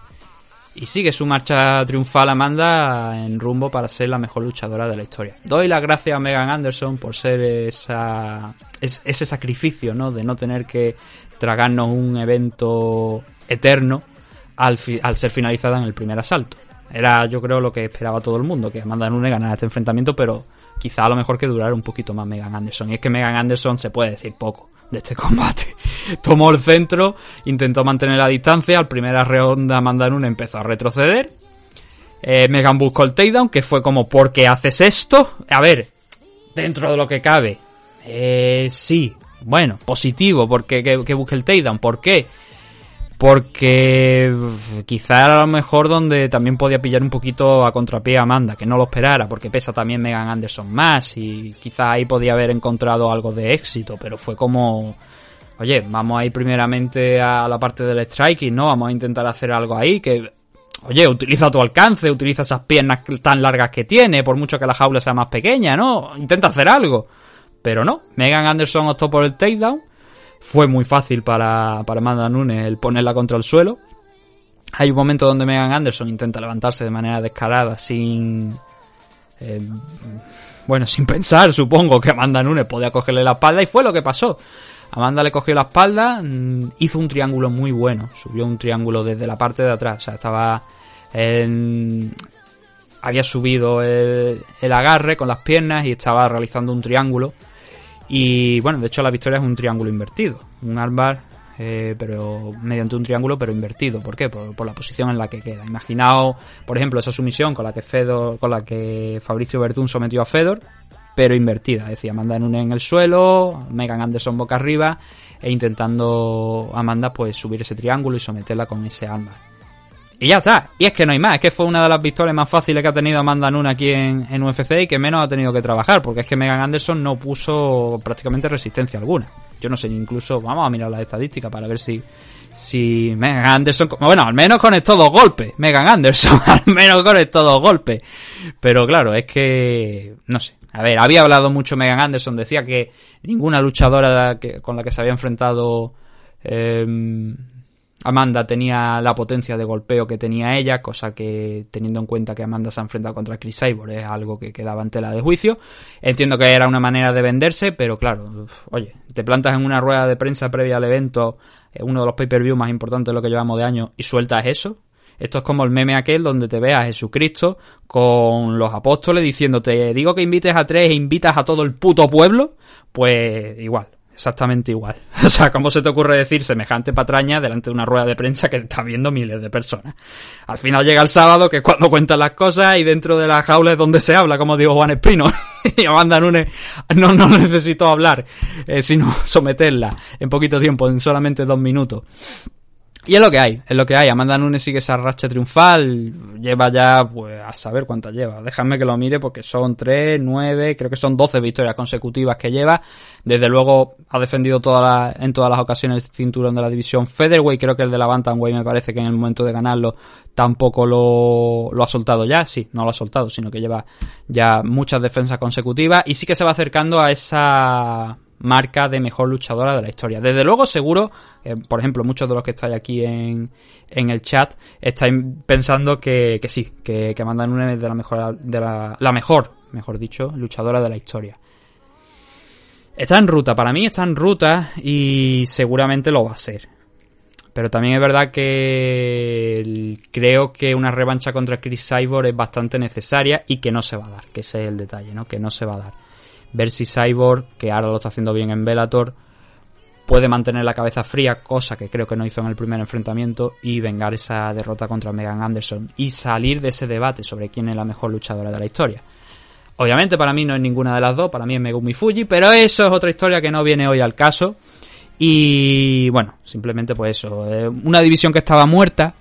Y sigue su marcha triunfal Amanda en rumbo para ser la mejor luchadora de la historia. Doy las gracias a Megan Anderson por ser esa, es- ese sacrificio, ¿no? De no tener que tragarnos un evento eterno al, fi- al ser finalizada en el primer asalto. Era, yo creo, lo que esperaba todo el mundo, que Amanda Nunes ganara este enfrentamiento, pero quizá a lo mejor que durara un poquito más Megan Anderson. Y es que Megan Anderson se puede decir poco de este combate. Tomó el centro, intentó mantener la distancia, al primera ronda Amanda Nunes empezó a retroceder. Eh, Megan buscó el takedown, que fue como, ¿por qué haces esto? A ver, dentro de lo que cabe. Eh, sí, bueno, positivo, porque que, que busque el takedown. ¿Por qué? Porque quizá era a lo mejor donde también podía pillar un poquito a contrapié a Amanda, que no lo esperara, porque pesa también Megan Anderson más y quizá ahí podía haber encontrado algo de éxito, pero fue como, oye, vamos a ir primeramente a la parte del striking, ¿no? Vamos a intentar hacer algo ahí que, oye, utiliza tu alcance, utiliza esas piernas tan largas que tiene, por mucho que la jaula sea más pequeña, ¿no? Intenta hacer algo. Pero no, Megan Anderson optó por el takedown. Fue muy fácil para, para Amanda Nunes el ponerla contra el suelo. Hay un momento donde Megan Anderson intenta levantarse de manera descarada, sin. eh, bueno, sin pensar, supongo que Amanda Nunes podía cogerle la espalda, y fue lo que pasó. Amanda le cogió la espalda, mm, hizo un triángulo muy bueno, subió un triángulo desde la parte de atrás, o sea, estaba había subido el, el agarre con las piernas y estaba realizando un triángulo. Y bueno, de hecho la victoria es un triángulo invertido. Un armbar, eh, pero mediante un triángulo, pero invertido. ¿Por qué? Por, la posición en la que queda. Imaginaos, por ejemplo, esa sumisión con la que Fedor, con la que Fabricio Verdún sometió a Fedor, pero invertida. Es decir, Amanda Nunes en el suelo, Megan Anderson boca arriba, e intentando Amanda pues subir ese triángulo y someterla con ese armbar. Y ya está. Y es que no hay más. Es que fue una de las victorias más fáciles que ha tenido Amanda Nunes aquí en, en UFC y que menos ha tenido que trabajar. Porque es que Megan Anderson no puso prácticamente resistencia alguna. Yo no sé, incluso vamos a mirar las estadísticas para ver si, si Megan Anderson... Bueno, al menos conectó dos golpes. Megan Anderson, al menos conectó dos golpes. Pero claro, es que... No sé. A ver, había hablado mucho Megan Anderson. Decía que ninguna luchadora con la que se había enfrentado... eh, Amanda tenía la potencia de golpeo que tenía ella, cosa que teniendo en cuenta que Amanda se ha enfrentado contra Chris Cyborg es algo que quedaba en tela de juicio. Entiendo que era una manera de venderse, pero claro, oye, te plantas en una rueda de prensa previa al evento, eh, uno de los pay-per-view más importantes de lo que llevamos de año, y sueltas eso. Esto es como el meme aquel donde te ve a Jesucristo con los apóstoles diciéndote, digo que invites a tres e invitas a todo el puto pueblo, pues igual. Exactamente igual. O sea, ¿cómo se te ocurre decir semejante patraña delante de una rueda de prensa que está viendo miles de personas? Al final llega el sábado, que es cuando cuentan las cosas, y dentro de la jaula es donde se habla, como dijo Juan Espino. y Amanda Nunes no, no necesitó hablar, eh, sino someterla en poquito tiempo, en solamente dos minutos. Y es lo que hay, es lo que hay. Amanda Nunes sigue esa racha triunfal. Lleva ya, pues, a saber cuántas lleva. Déjame que lo mire porque son 3, 9, creo que son 12 victorias consecutivas que lleva. Desde luego ha defendido toda la- en todas las ocasiones el cinturón de la división Featherweight. Creo que el de la Bantamweight me parece que en el momento de ganarlo tampoco lo, lo ha soltado ya. Sí, no lo ha soltado, sino que lleva ya muchas defensas consecutivas. Y sí que se va acercando a esa marca de mejor luchadora de la historia. Desde luego, seguro, eh, por ejemplo, muchos de los que estáis aquí en, en el chat estáis pensando que, que sí, que, que Amanda Nunes es de la mejor, de la, la mejor, mejor dicho, luchadora de la historia. Está en ruta, para mí está en ruta y seguramente lo va a ser. Pero también es verdad que creo que una revancha contra Chris Cyborg es bastante necesaria y que no se va a dar, que ese es el detalle, ¿no? Que no se va a dar. Ver si Cyborg, que ahora lo está haciendo bien en Bellator, puede mantener la cabeza fría, cosa que creo que no hizo en el primer enfrentamiento, y vengar esa derrota contra Megan Anderson y salir de ese debate sobre quién es la mejor luchadora de la historia. Obviamente para mí no es ninguna de las dos, para mí es Megumi Fuji, pero eso es otra historia que no viene hoy al caso. Y bueno, simplemente pues eso, eh, una división que estaba muerta,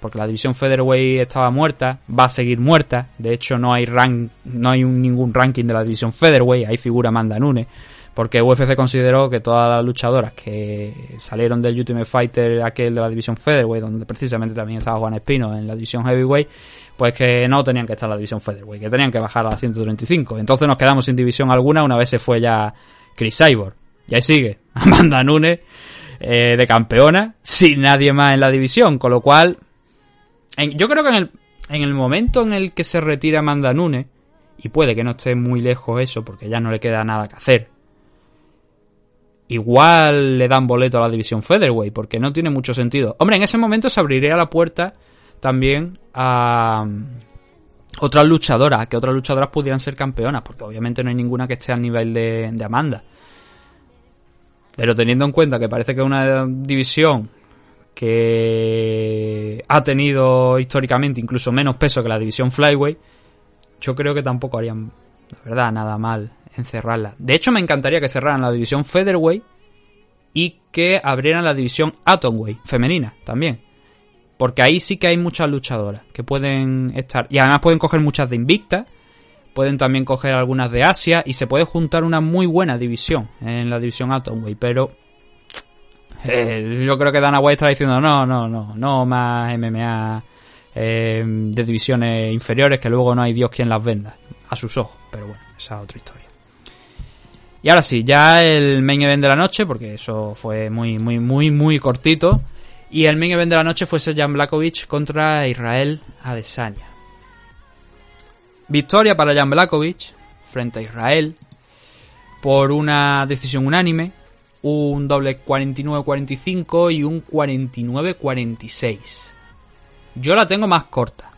porque la división Featherweight estaba muerta, va a seguir muerta. De hecho, no hay rank, no hay un- ningún ranking de la división Featherweight, ahí figura Amanda Nunes, porque UFC consideró que todas las luchadoras que salieron del Ultimate Fighter aquel de la división Featherweight, donde precisamente también estaba Juan Espino en la división Heavyweight, pues que no tenían que estar en la división Featherweight, que tenían que bajar a la 135. Entonces nos quedamos sin división alguna una vez se fue ya Chris Cyborg. Y ahí sigue Amanda Nunes eh, de campeona, sin nadie más en la división, con lo cual yo creo que en el, en el momento en el que se retira Amanda Nunes, y puede que no esté muy lejos eso, porque ya no le queda nada que hacer, igual le dan boleto a la división Featherweight, porque no tiene mucho sentido. Hombre, en ese momento se abriría la puerta también a mm, otras luchadoras, que otras luchadoras pudieran ser campeonas, porque obviamente no hay ninguna que esté al nivel de, de Amanda. Pero teniendo en cuenta que parece que una división que ha tenido históricamente incluso menos peso que la división Flyweight, yo creo que tampoco harían, la verdad, nada mal en cerrarla. De hecho, me encantaría que cerraran la división Featherweight y que abrieran la división Atomweight, femenina, también. Porque ahí sí que hay muchas luchadoras que pueden estar. Y además pueden coger muchas de Invicta. Pueden también coger algunas de Asia. Y se puede juntar una muy buena división en la división Atomweight. Pero eh, yo creo que Dana White está diciendo no, no, no, no más MMA eh, de divisiones inferiores que luego no hay Dios quien las venda a sus ojos. Pero bueno, esa es otra historia. Y ahora sí, ya el main event de la noche, porque eso fue muy, muy, muy, muy cortito. Y el main event de la noche fue Jan Blakovic contra Israel Adesanya. Victoria para Jan Blakovic frente a Israel por una decisión unánime, un doble 49-45 y un 49-46. Yo la tengo más corta.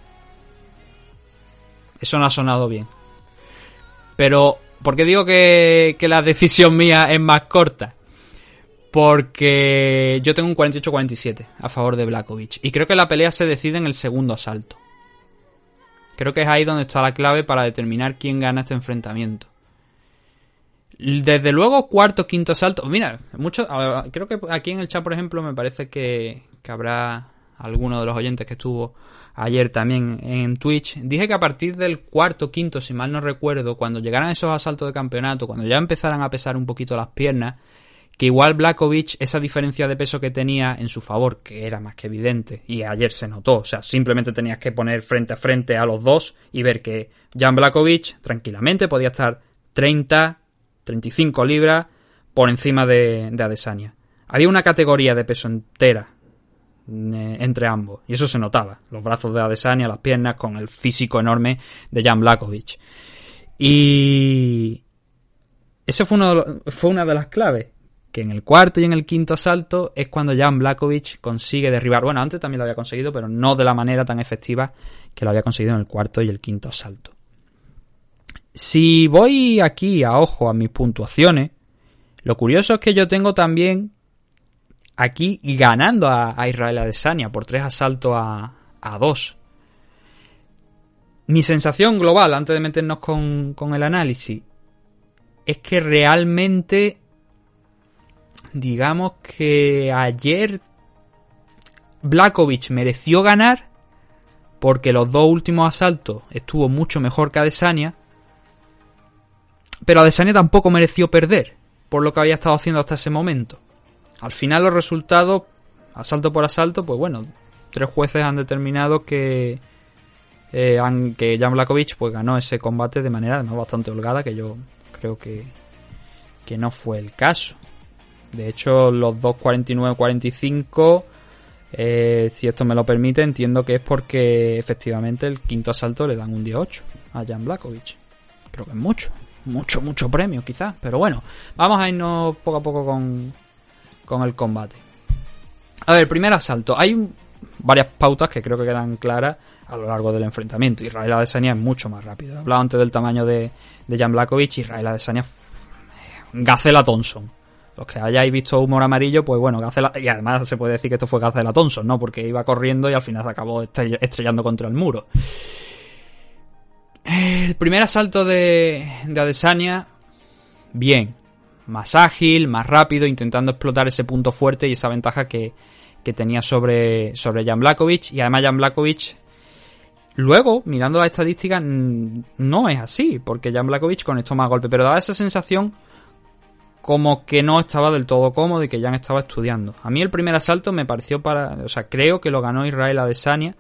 Eso no ha sonado bien. Pero, ¿por qué digo que, que la decisión mía es más corta? Porque yo tengo un 48-47 a favor de Blakovic. Y creo que la pelea se decide en el segundo asalto. Creo que es ahí donde está la clave para determinar quién gana este enfrentamiento. Desde luego, cuarto, quinto asalto. Mira, mucho, creo que aquí en el chat, por ejemplo, me parece que, que habrá alguno de los oyentes que estuvo ayer también en Twitch. Dije que a partir del cuarto, quinto, si mal no recuerdo, cuando llegaran esos asaltos de campeonato, cuando ya empezaran a pesar un poquito las piernas, que igual Blakovic, esa diferencia de peso que tenía en su favor, que era más que evidente, y ayer se notó, o sea, simplemente tenías que poner frente a frente a los dos y ver que Jan Blakovic tranquilamente podía estar 30, 35 libras por encima de, de Adesanya. Había una categoría de peso entera eh, entre ambos, y eso se notaba, los brazos de Adesanya, las piernas, con el físico enorme de Jan Blakovic. Y ese fue, uno fue una de las claves. Que en el cuarto y en el quinto asalto es cuando Jan Blakovic consigue derribar. Bueno, antes también lo había conseguido, pero no de la manera tan efectiva que lo había conseguido en el cuarto y el quinto asalto. Si voy aquí a ojo a mis puntuaciones, Lo curioso es que yo tengo también aquí ganando a, a Israel Adesanya por tres asaltos a, dos. Mi sensación global, antes de meternos con, con el análisis, es que realmente, digamos que ayer Blakovic mereció ganar porque los dos últimos asaltos estuvo mucho mejor que Adesanya, pero Adesanya tampoco mereció perder por lo que había estado haciendo hasta ese momento. Al final los resultados, asalto por asalto, pues bueno, tres jueces han determinado que eh, que Jan Blakovic pues ganó ese combate de manera además bastante holgada, que yo creo que, que no fue el caso. De hecho, los 2.49-45, eh, si esto me lo permite, entiendo que es porque efectivamente el quinto asalto le dan un 18 a Jan Blakovic. Creo que es mucho, mucho, mucho premio quizás. Pero bueno, vamos a irnos poco a poco con, con el combate. A ver, primer asalto. Hay varias pautas que creo que quedan claras a lo largo del enfrentamiento. Israel Adesanya es mucho más rápido. He hablado antes del tamaño de, de Jan Blakovic. Israel Adesanya Gacela Thompson. Los que hayáis visto humor amarillo, pues bueno, Gacela, y además se puede decir que esto fue Gacela Thompson, ¿no? Porque iba corriendo y al final se acabó estrell- estrellando contra el muro. El primer asalto de, de Adesanya, bien. Más ágil, más rápido, intentando explotar ese punto fuerte y esa ventaja que, tenía sobre, sobre Jan Blakovic. Y además Jan Blakovic, luego, mirando las estadísticas, no es así, porque Jan Blakovic conectó más golpes, pero daba esa sensación como que no estaba del todo cómodo y que Jan estaba estudiando. A mí el primer asalto me pareció para... O sea, creo que lo ganó Israel Adesanya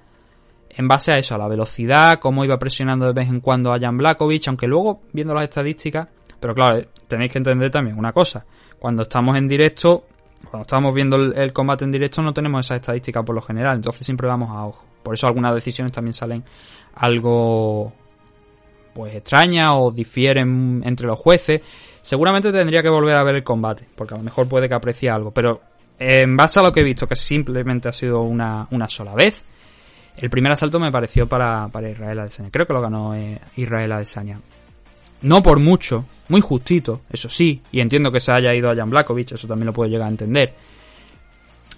en base a eso, a la velocidad, cómo iba presionando de vez en cuando a Jan Blakovic, aunque luego, viendo las estadísticas... Pero claro, eh, tenéis que entender también una cosa. Cuando estamos en directo, cuando estamos viendo el, combate en directo, no tenemos esas estadísticas por lo general. Entonces siempre vamos a ojo. Por eso algunas decisiones también salen algo pues extrañas o difieren entre los jueces. Seguramente tendría que volver a ver el combate, porque a lo mejor puede que aprecie algo. Pero en base a lo que he visto, que simplemente ha sido una, una sola vez, el primer asalto me pareció para, para Israel Adesanya. Creo que lo ganó eh, Israel Adesanya. No por mucho, muy justito, eso sí, y entiendo que se haya ido a Jan Blakovic, eso también lo puedo llegar a entender.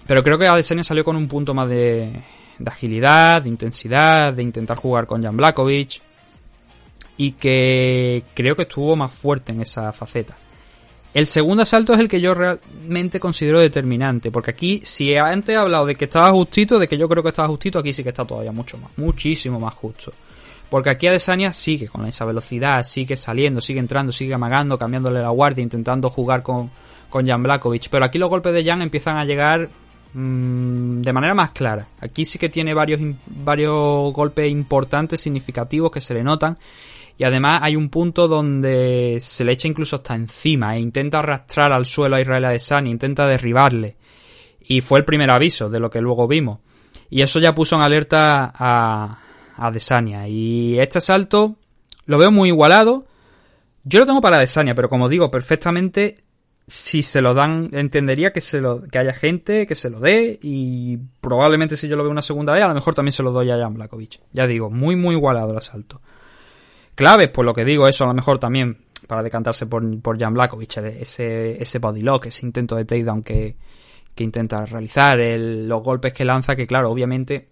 Pero creo que Adesanya salió con un punto más de, de agilidad, de intensidad, de intentar jugar con Jan Blakovic y que creo que estuvo más fuerte en esa faceta. El segundo asalto es el que yo realmente considero determinante, porque aquí, si antes he hablado de que estaba justito, de que yo creo que estaba justito, aquí sí que está todavía mucho más, muchísimo más justo. Porque aquí Adesanya sigue con esa velocidad, sigue saliendo, sigue entrando, sigue amagando, cambiándole la guardia, intentando jugar con, con Jan Blakovic. Pero aquí los golpes de Jan empiezan a llegar mmm, de manera más clara. Aquí sí que tiene varios, varios golpes importantes, significativos, que se le notan. Y además hay un punto donde se le echa incluso hasta encima e intenta arrastrar al suelo a Israel Adesanya, intenta derribarle. Y fue el primer aviso de lo que luego vimos. Y eso ya puso en alerta a, a Adesanya. Y este asalto lo veo muy igualado. Yo lo tengo para Adesanya, pero como digo, perfectamente si se lo dan, entendería que se lo, que haya gente que se lo dé y probablemente si yo lo veo una segunda vez, a lo mejor también se lo doy a Jan Blakovic. Ya digo, muy muy igualado el asalto. Claves, pues lo que digo, eso a lo mejor también para decantarse por, por Jan Blakovic, ese, ese body lock, ese intento de takedown que, que intenta realizar, el, los golpes que lanza, que claro, obviamente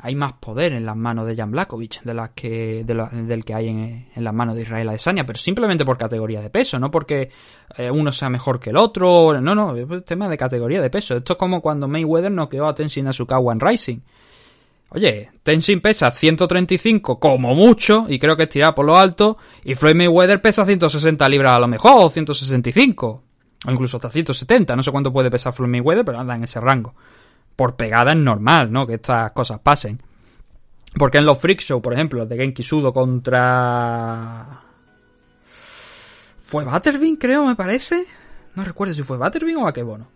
hay más poder en las manos de Jan Blakovic de las que, de la, del que hay en, las manos de Israel Adesanya, pero simplemente por categoría de peso, no porque eh, uno sea mejor que el otro, no, no, es tema de categoría de peso. Esto es como cuando Mayweather noqueó a Tenshin Asukawa en Rising. Oye, Tenshin pesa 135 como mucho, y creo que es tirada por lo alto, y Floyd Mayweather pesa 160 libras a lo mejor, o 165, o incluso hasta 170, no sé cuánto puede pesar Floyd Mayweather, pero anda en ese rango. Por pegada es normal, ¿no? Que estas cosas pasen. Porque en los Freak Show, por ejemplo, de Genki Sudo contra... ¿Fue Butterbean, creo, me parece? No recuerdo si fue Butterbean o Akebono.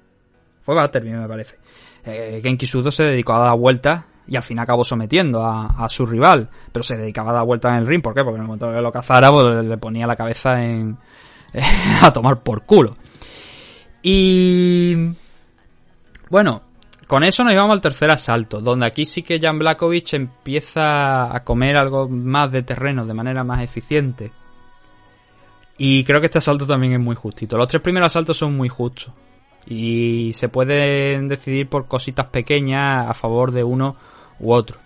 Fue Butterbean, me parece. Eh, Genki Sudo se dedicó a dar vueltas y al fin acabó sometiendo a, su rival. Pero se dedicaba a dar vueltas en el ring. ¿Por qué? Porque en el momento que lo cazara, pues, le ponía la cabeza en... a tomar por culo. Y... Bueno, con eso nos íbamos al tercer asalto, donde aquí sí que Jan Blakovic empieza a comer algo más de terreno de manera más eficiente. Y creo que este asalto también es muy justito. Los tres primeros asaltos son muy justos. Y se pueden decidir por cositas pequeñas a favor de uno u otro.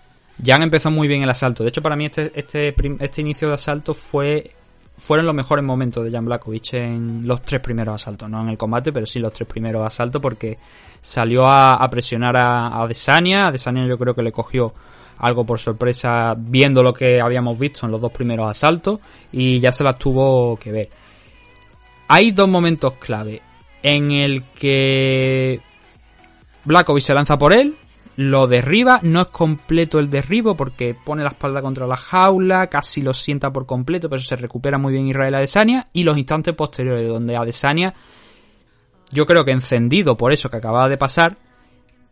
Jan empezó muy bien el asalto. De hecho, para mí este, este, este inicio de asalto fue fueron los mejores momentos de Jan Blakovic en los tres primeros asaltos. No en el combate, pero sí los tres primeros asaltos porque salió a, presionar a, a Desania. A Desania yo creo que le cogió algo por sorpresa viendo lo que habíamos visto en los dos primeros asaltos y ya se las tuvo que ver. Hay dos momentos clave en el que Blakovic se lanza por él, lo derriba, no es completo el derribo porque pone la espalda contra la jaula, casi lo sienta por completo, pero se recupera muy bien Israel Adesanya y los instantes posteriores donde Adesanya yo creo que encendido por eso que acababa de pasar,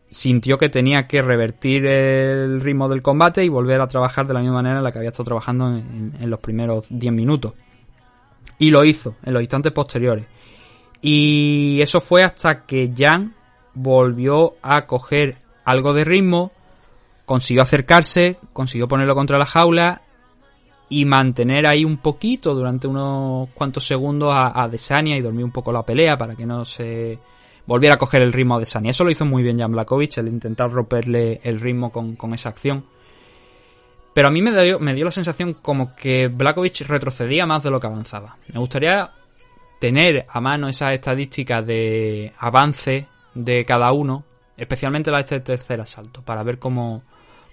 sintió que tenía que revertir el ritmo del combate y volver a trabajar de la misma manera en la que había estado trabajando en, en los primeros 10 minutos. Y lo hizo en los instantes posteriores. Y eso fue hasta que Jan volvió a coger algo de ritmo, consiguió acercarse, consiguió ponerlo contra la jaula y mantener ahí un poquito durante unos cuantos segundos a, Desania y dormir un poco la pelea para que no se volviera a coger el ritmo a Desania. Eso lo hizo muy bien Jan Blakovic, el intentar romperle el ritmo con, con esa acción. Pero a mí me dio, me dio la sensación como que Blakovic retrocedía más de lo que avanzaba. Me gustaría tener a mano esas estadísticas de avance de cada uno, especialmente la de este tercer asalto, para ver cómo,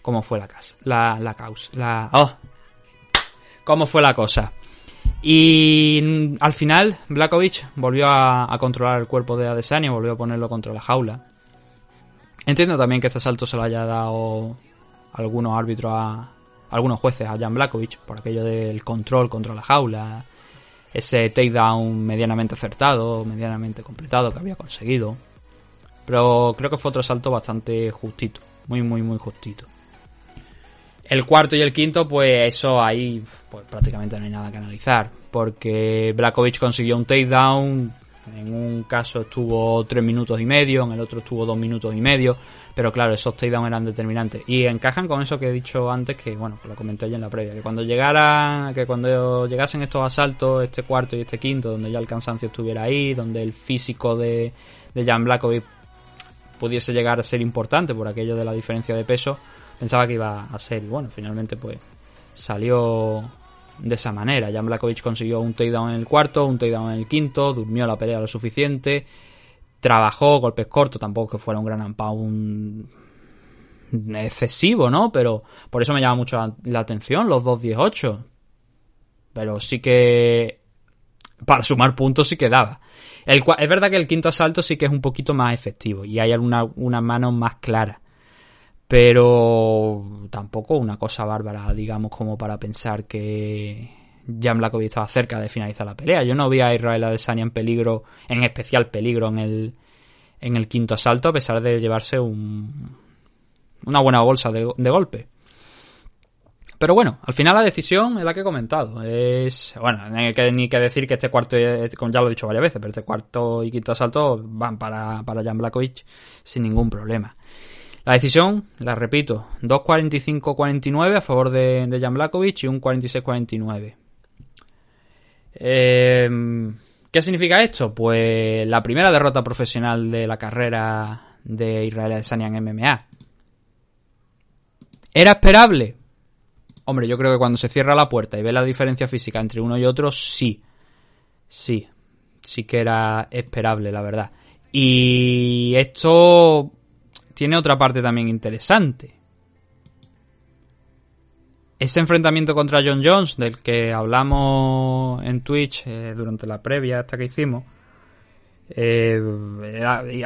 cómo fue la casa, la, la causa, la, oh, cómo fue la cosa. Y al final, Blakovic volvió a, a controlar el cuerpo de Adesanya, volvió a ponerlo contra la jaula. Entiendo también que este asalto se lo haya dado algunos árbitros a algunos jueces a Jan Blakovic por aquello del control contra la jaula, ese takedown medianamente acertado, medianamente completado que había conseguido. Pero creo que fue otro asalto bastante justito, muy muy muy justito. El cuarto y el quinto, pues eso ahí pues prácticamente no hay nada que analizar, porque Blakovic consiguió un takedown, en un caso estuvo tres minutos y medio, en el otro estuvo dos minutos y medio, pero claro, esos takedowns eran determinantes. Y encajan con eso que he dicho antes, que bueno, lo comenté ya en la previa, que cuando llegara, que cuando llegasen estos asaltos, este cuarto y este quinto, donde ya el cansancio estuviera ahí, donde el físico de, de Jan Blakovic pudiese llegar a ser importante por aquello de la diferencia de peso, pensaba que iba a ser. Y bueno, finalmente pues salió de esa manera. Jan Blakovic consiguió un takedown en el cuarto, un takedown en el quinto, durmió la pelea lo suficiente, trabajó golpes cortos, tampoco que fuera un gran pound excesivo, ¿no? Pero por eso me llama mucho la, la atención los 2-18. Pero sí que para sumar puntos sí que daba. Es verdad que el quinto asalto sí que es un poquito más efectivo y hay alguna, unas manos más claras. Pero tampoco una cosa bárbara, digamos, como para pensar que Jan Blakovic estaba cerca de finalizar la pelea. Yo no vi a Israel Adesanya en peligro, en especial peligro en el, en el quinto asalto, a pesar de llevarse un, una buena bolsa de golpe. Pero bueno, al final la decisión es la que he comentado. Es, bueno, no hay que, ni que decir que este cuarto, como ya lo he dicho varias veces, pero este cuarto y quinto asalto van para, para Jan Blakovic sin ningún problema. La decisión, la repito, 2.45-49 a favor de, de Jan Blakovic y un 46-49. Eh, ¿Qué significa esto? Pues la primera derrota profesional de la carrera de Israel Adesanya en MMA. ¿Era esperable? Hombre, yo creo que cuando se cierra la puerta y ve la diferencia física entre uno y otro, sí. Sí. Sí que era esperable, la verdad. Y esto tiene otra parte también interesante. Ese enfrentamiento contra John Jones, del que hablamos en Twitch eh, durante la previa hasta que hicimos, eh,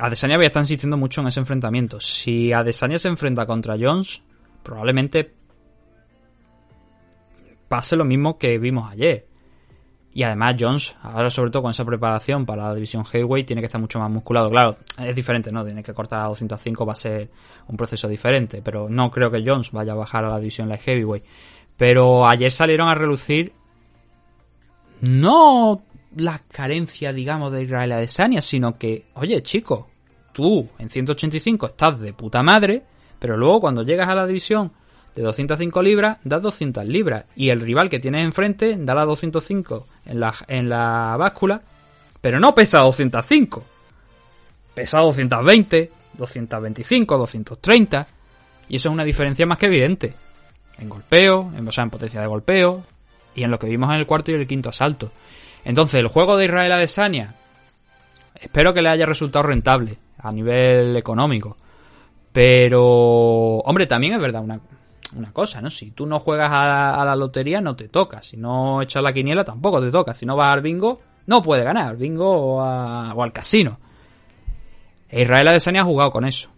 Adesanya había estado insistiendo mucho en ese enfrentamiento. Si Adesanya se enfrenta contra Jones, probablemente pase lo mismo que vimos ayer. Y además Jones, ahora sobre todo con esa preparación para la división heavyweight, tiene que estar mucho más musculado. Claro, es diferente, ¿no? Tiene que cortar a 205, va a ser un proceso diferente. Pero no creo que Jones vaya a bajar a la división light heavyweight. Pero ayer salieron a relucir no las carencias, digamos, de Israel Adesanya, sino que, oye, chico, tú en 185 estás de puta madre, pero luego cuando llegas a la división de 205 libras, das 200 libras. Y el rival que tienes enfrente da las 205 en la, en la báscula, pero no pesa 205. Pesa 220, 225, 230. Y eso es una diferencia más que evidente. En golpeo, en, o sea, en potencia de golpeo, y en lo que vimos en el cuarto y el quinto asalto. Entonces, el juego de Israel Adesanya, espero que le haya resultado rentable a nivel económico. Pero, hombre, también es verdad una, una cosa, ¿no? Si tú no juegas a la, lotería, no te toca. Si no echas la quiniela, tampoco te toca. Si no vas al bingo, no puede ganar, al bingo o, a- o al casino. E Israel Adesanya ha jugado con eso.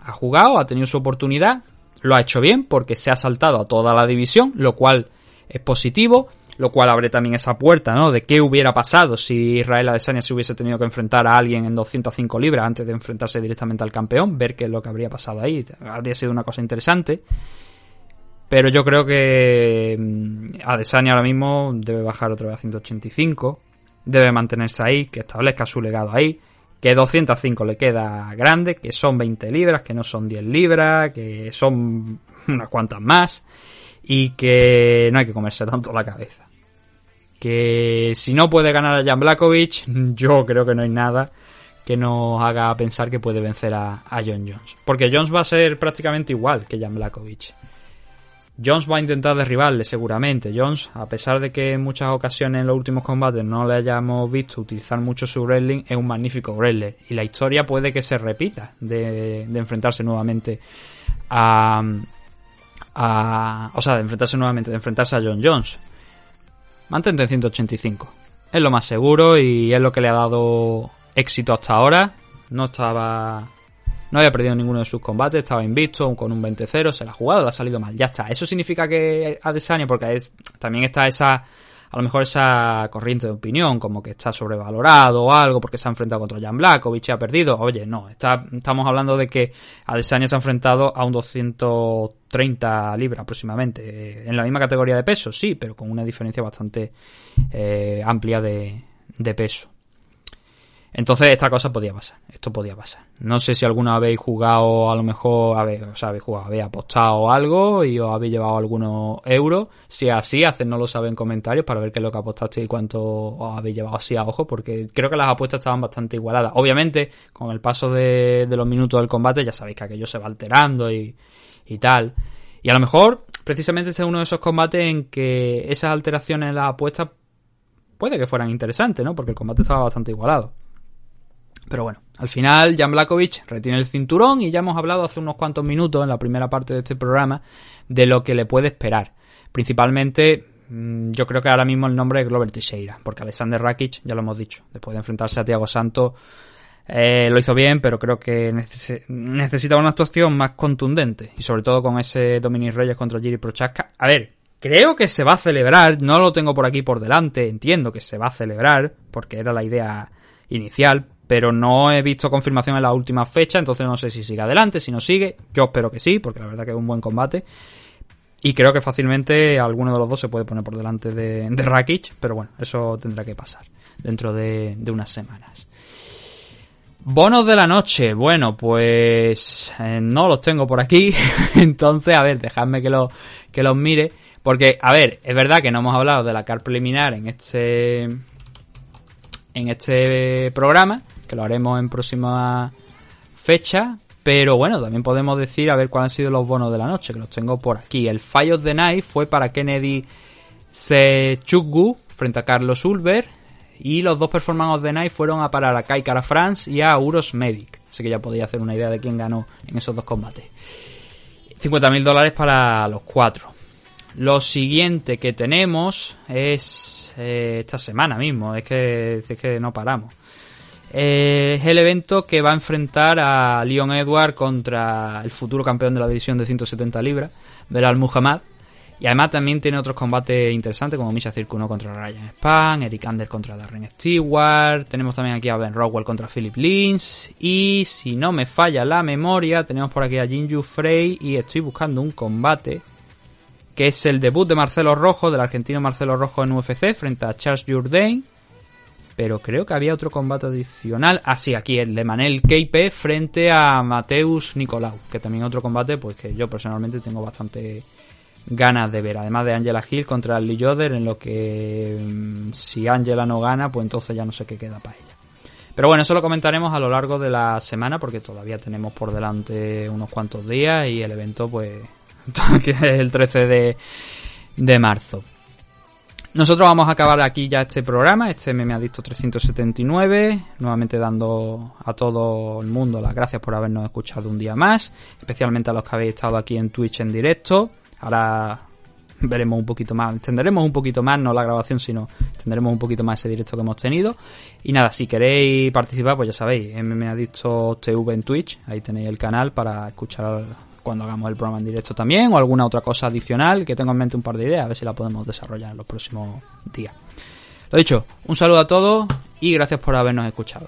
Ha jugado, ha tenido su oportunidad, lo ha hecho bien porque se ha saltado a toda la división, lo cual es positivo, lo cual abre también esa puerta, ¿no? De qué hubiera pasado si Israel Adesanya se hubiese tenido que enfrentar a alguien en 205 libras antes de enfrentarse directamente al campeón, ver qué es lo que habría pasado ahí, habría sido una cosa interesante. Pero yo creo que mm, Adesanya ahora mismo debe bajar otra vez a 185, debe mantenerse ahí, que establezca su legado ahí, que 205 le queda grande, que son 20 libras, que no son 10 libras, que son unas cuantas más y que no hay que comerse tanto la cabeza. Que si no puede ganar a Jan Blakovic, yo creo que no hay nada que nos haga pensar que puede vencer a, John Jones. Porque Jones va a ser prácticamente igual que Jan Blakovic. Jones va a intentar derribarle seguramente. Jones, a pesar de que en muchas ocasiones en los últimos combates no le hayamos visto utilizar mucho su wrestling, es un magnífico wrestler. Y la historia puede que se repita de, enfrentarse nuevamente a, a... O sea, de enfrentarse nuevamente, de enfrentarse a John Jones. Mantente en 185. Es lo más seguro y es lo que le ha dado éxito hasta ahora. No estaba no había perdido ninguno de sus combates, estaba invicto, con un 20-0, se la ha jugado, le ha salido mal, ya está. Eso significa que Adesanya, porque es, también está esa, a lo mejor esa corriente de opinión, como que está sobrevalorado o algo, porque se ha enfrentado contra Jan Blakovic y ha perdido. Oye, no, está, estamos hablando de que Adesanya se ha enfrentado a un 230 libras aproximadamente, en la misma categoría de peso, sí, pero con una diferencia bastante eh, amplia de, de peso. Entonces esta cosa podía pasar, esto podía pasar. No sé si alguna habéis jugado, a lo mejor, habéis, o sea, habéis jugado, habéis apostado algo y os habéis llevado algunos euros. Si es así, hacednoslo saber en comentarios para ver qué es lo que apostaste y cuánto os habéis llevado así a ojo, porque creo que las apuestas estaban bastante igualadas. Obviamente, con el paso de, los minutos del combate, ya sabéis que aquello se va alterando y, y tal. Y a lo mejor, precisamente este es uno de esos combates en que esas alteraciones en las apuestas puede que fueran interesantes, ¿no? Porque el combate estaba bastante igualado. Pero bueno, al final Jan Blakovic retiene el cinturón y ya hemos hablado hace unos cuantos minutos en la primera parte de este programa de lo que le puede esperar. Principalmente, mmm, yo creo que ahora mismo el nombre es Glover Teixeira, porque Alexander Rakic, ya lo hemos dicho, después de enfrentarse a Thiago Santos, eh, lo hizo bien, pero creo que neces necesita una actuación más contundente. Y sobre todo con ese Dominic Reyes contra Jiri Prochaska. A ver, creo que se va a celebrar, no lo tengo por aquí por delante, entiendo que se va a celebrar, porque era la idea inicial, pero no he visto confirmación en la última fecha, entonces no sé si sigue adelante, si no sigue. Yo espero que sí, porque la verdad que es un buen combate. Y creo que fácilmente alguno de los dos se puede poner por delante de, de Rakic, pero bueno, eso tendrá que pasar dentro de, unas semanas. Bonos de la noche, bueno, pues eh, no los tengo por aquí, entonces, a ver, dejadme que, lo, que los mire, porque, a ver, es verdad que no hemos hablado de la CAR preliminar en este, en este programa, que lo haremos en próxima fecha, pero bueno, también podemos decir a ver cuáles han sido los bonos de la noche, que los tengo por aquí. El Fall of the Night fue para Kennedy Sechukwu frente a Carlos Ulver, y los dos Performance of the Night fueron a parar a Kai Cara France y a Uros Medic. Así que ya podéis hacer una idea de quién ganó en esos dos combates. 50.000 dólares para los cuatro. Lo siguiente que tenemos es eh, esta semana mismo, es que, es que no paramos. Eh, es el evento que va a enfrentar a Leon Edward contra el futuro campeón de la división de 170 libras, Belal Muhammad. Y además también tiene otros combates interesantes como Misha Circuno contra Ryan Span, Eric Anders contra Darren Stewart, tenemos también aquí a Ben Rockwell contra Philip Lins y si no me falla la memoria tenemos por aquí a Jinju Frey y estoy buscando un combate que es el debut de Marcelo Rojo, del argentino Marcelo Rojo en UFC frente a Charles Jourdain. Pero creo que había otro combate adicional. Ah, sí, aquí el de Manel KP frente a Mateus Nicolau, que también otro combate pues que yo personalmente tengo bastante ganas de ver. Además de Angela Hill contra Lee Yoder, en lo que mm, si Angela no gana, pues entonces ya no sé qué queda para ella. Pero bueno, eso lo comentaremos a lo largo de la semana porque todavía tenemos por delante unos cuantos días y el evento pues que es el 13 de, de marzo. Nosotros vamos a acabar aquí ya este programa, este MMA Adicto 379, nuevamente dando a todo el mundo las gracias por habernos escuchado un día más, especialmente a los que habéis estado aquí en Twitch en directo. Ahora veremos un poquito más, extenderemos un poquito más, no la grabación, sino extenderemos un poquito más ese directo que hemos tenido. Y nada, si queréis participar, pues ya sabéis, MMA TV en Twitch, ahí tenéis el canal para escuchar cuando hagamos el programa en directo también o alguna otra cosa adicional que tengo en mente un par de ideas, a ver si la podemos desarrollar en los próximos días. Lo dicho, un saludo a todos y gracias por habernos escuchado.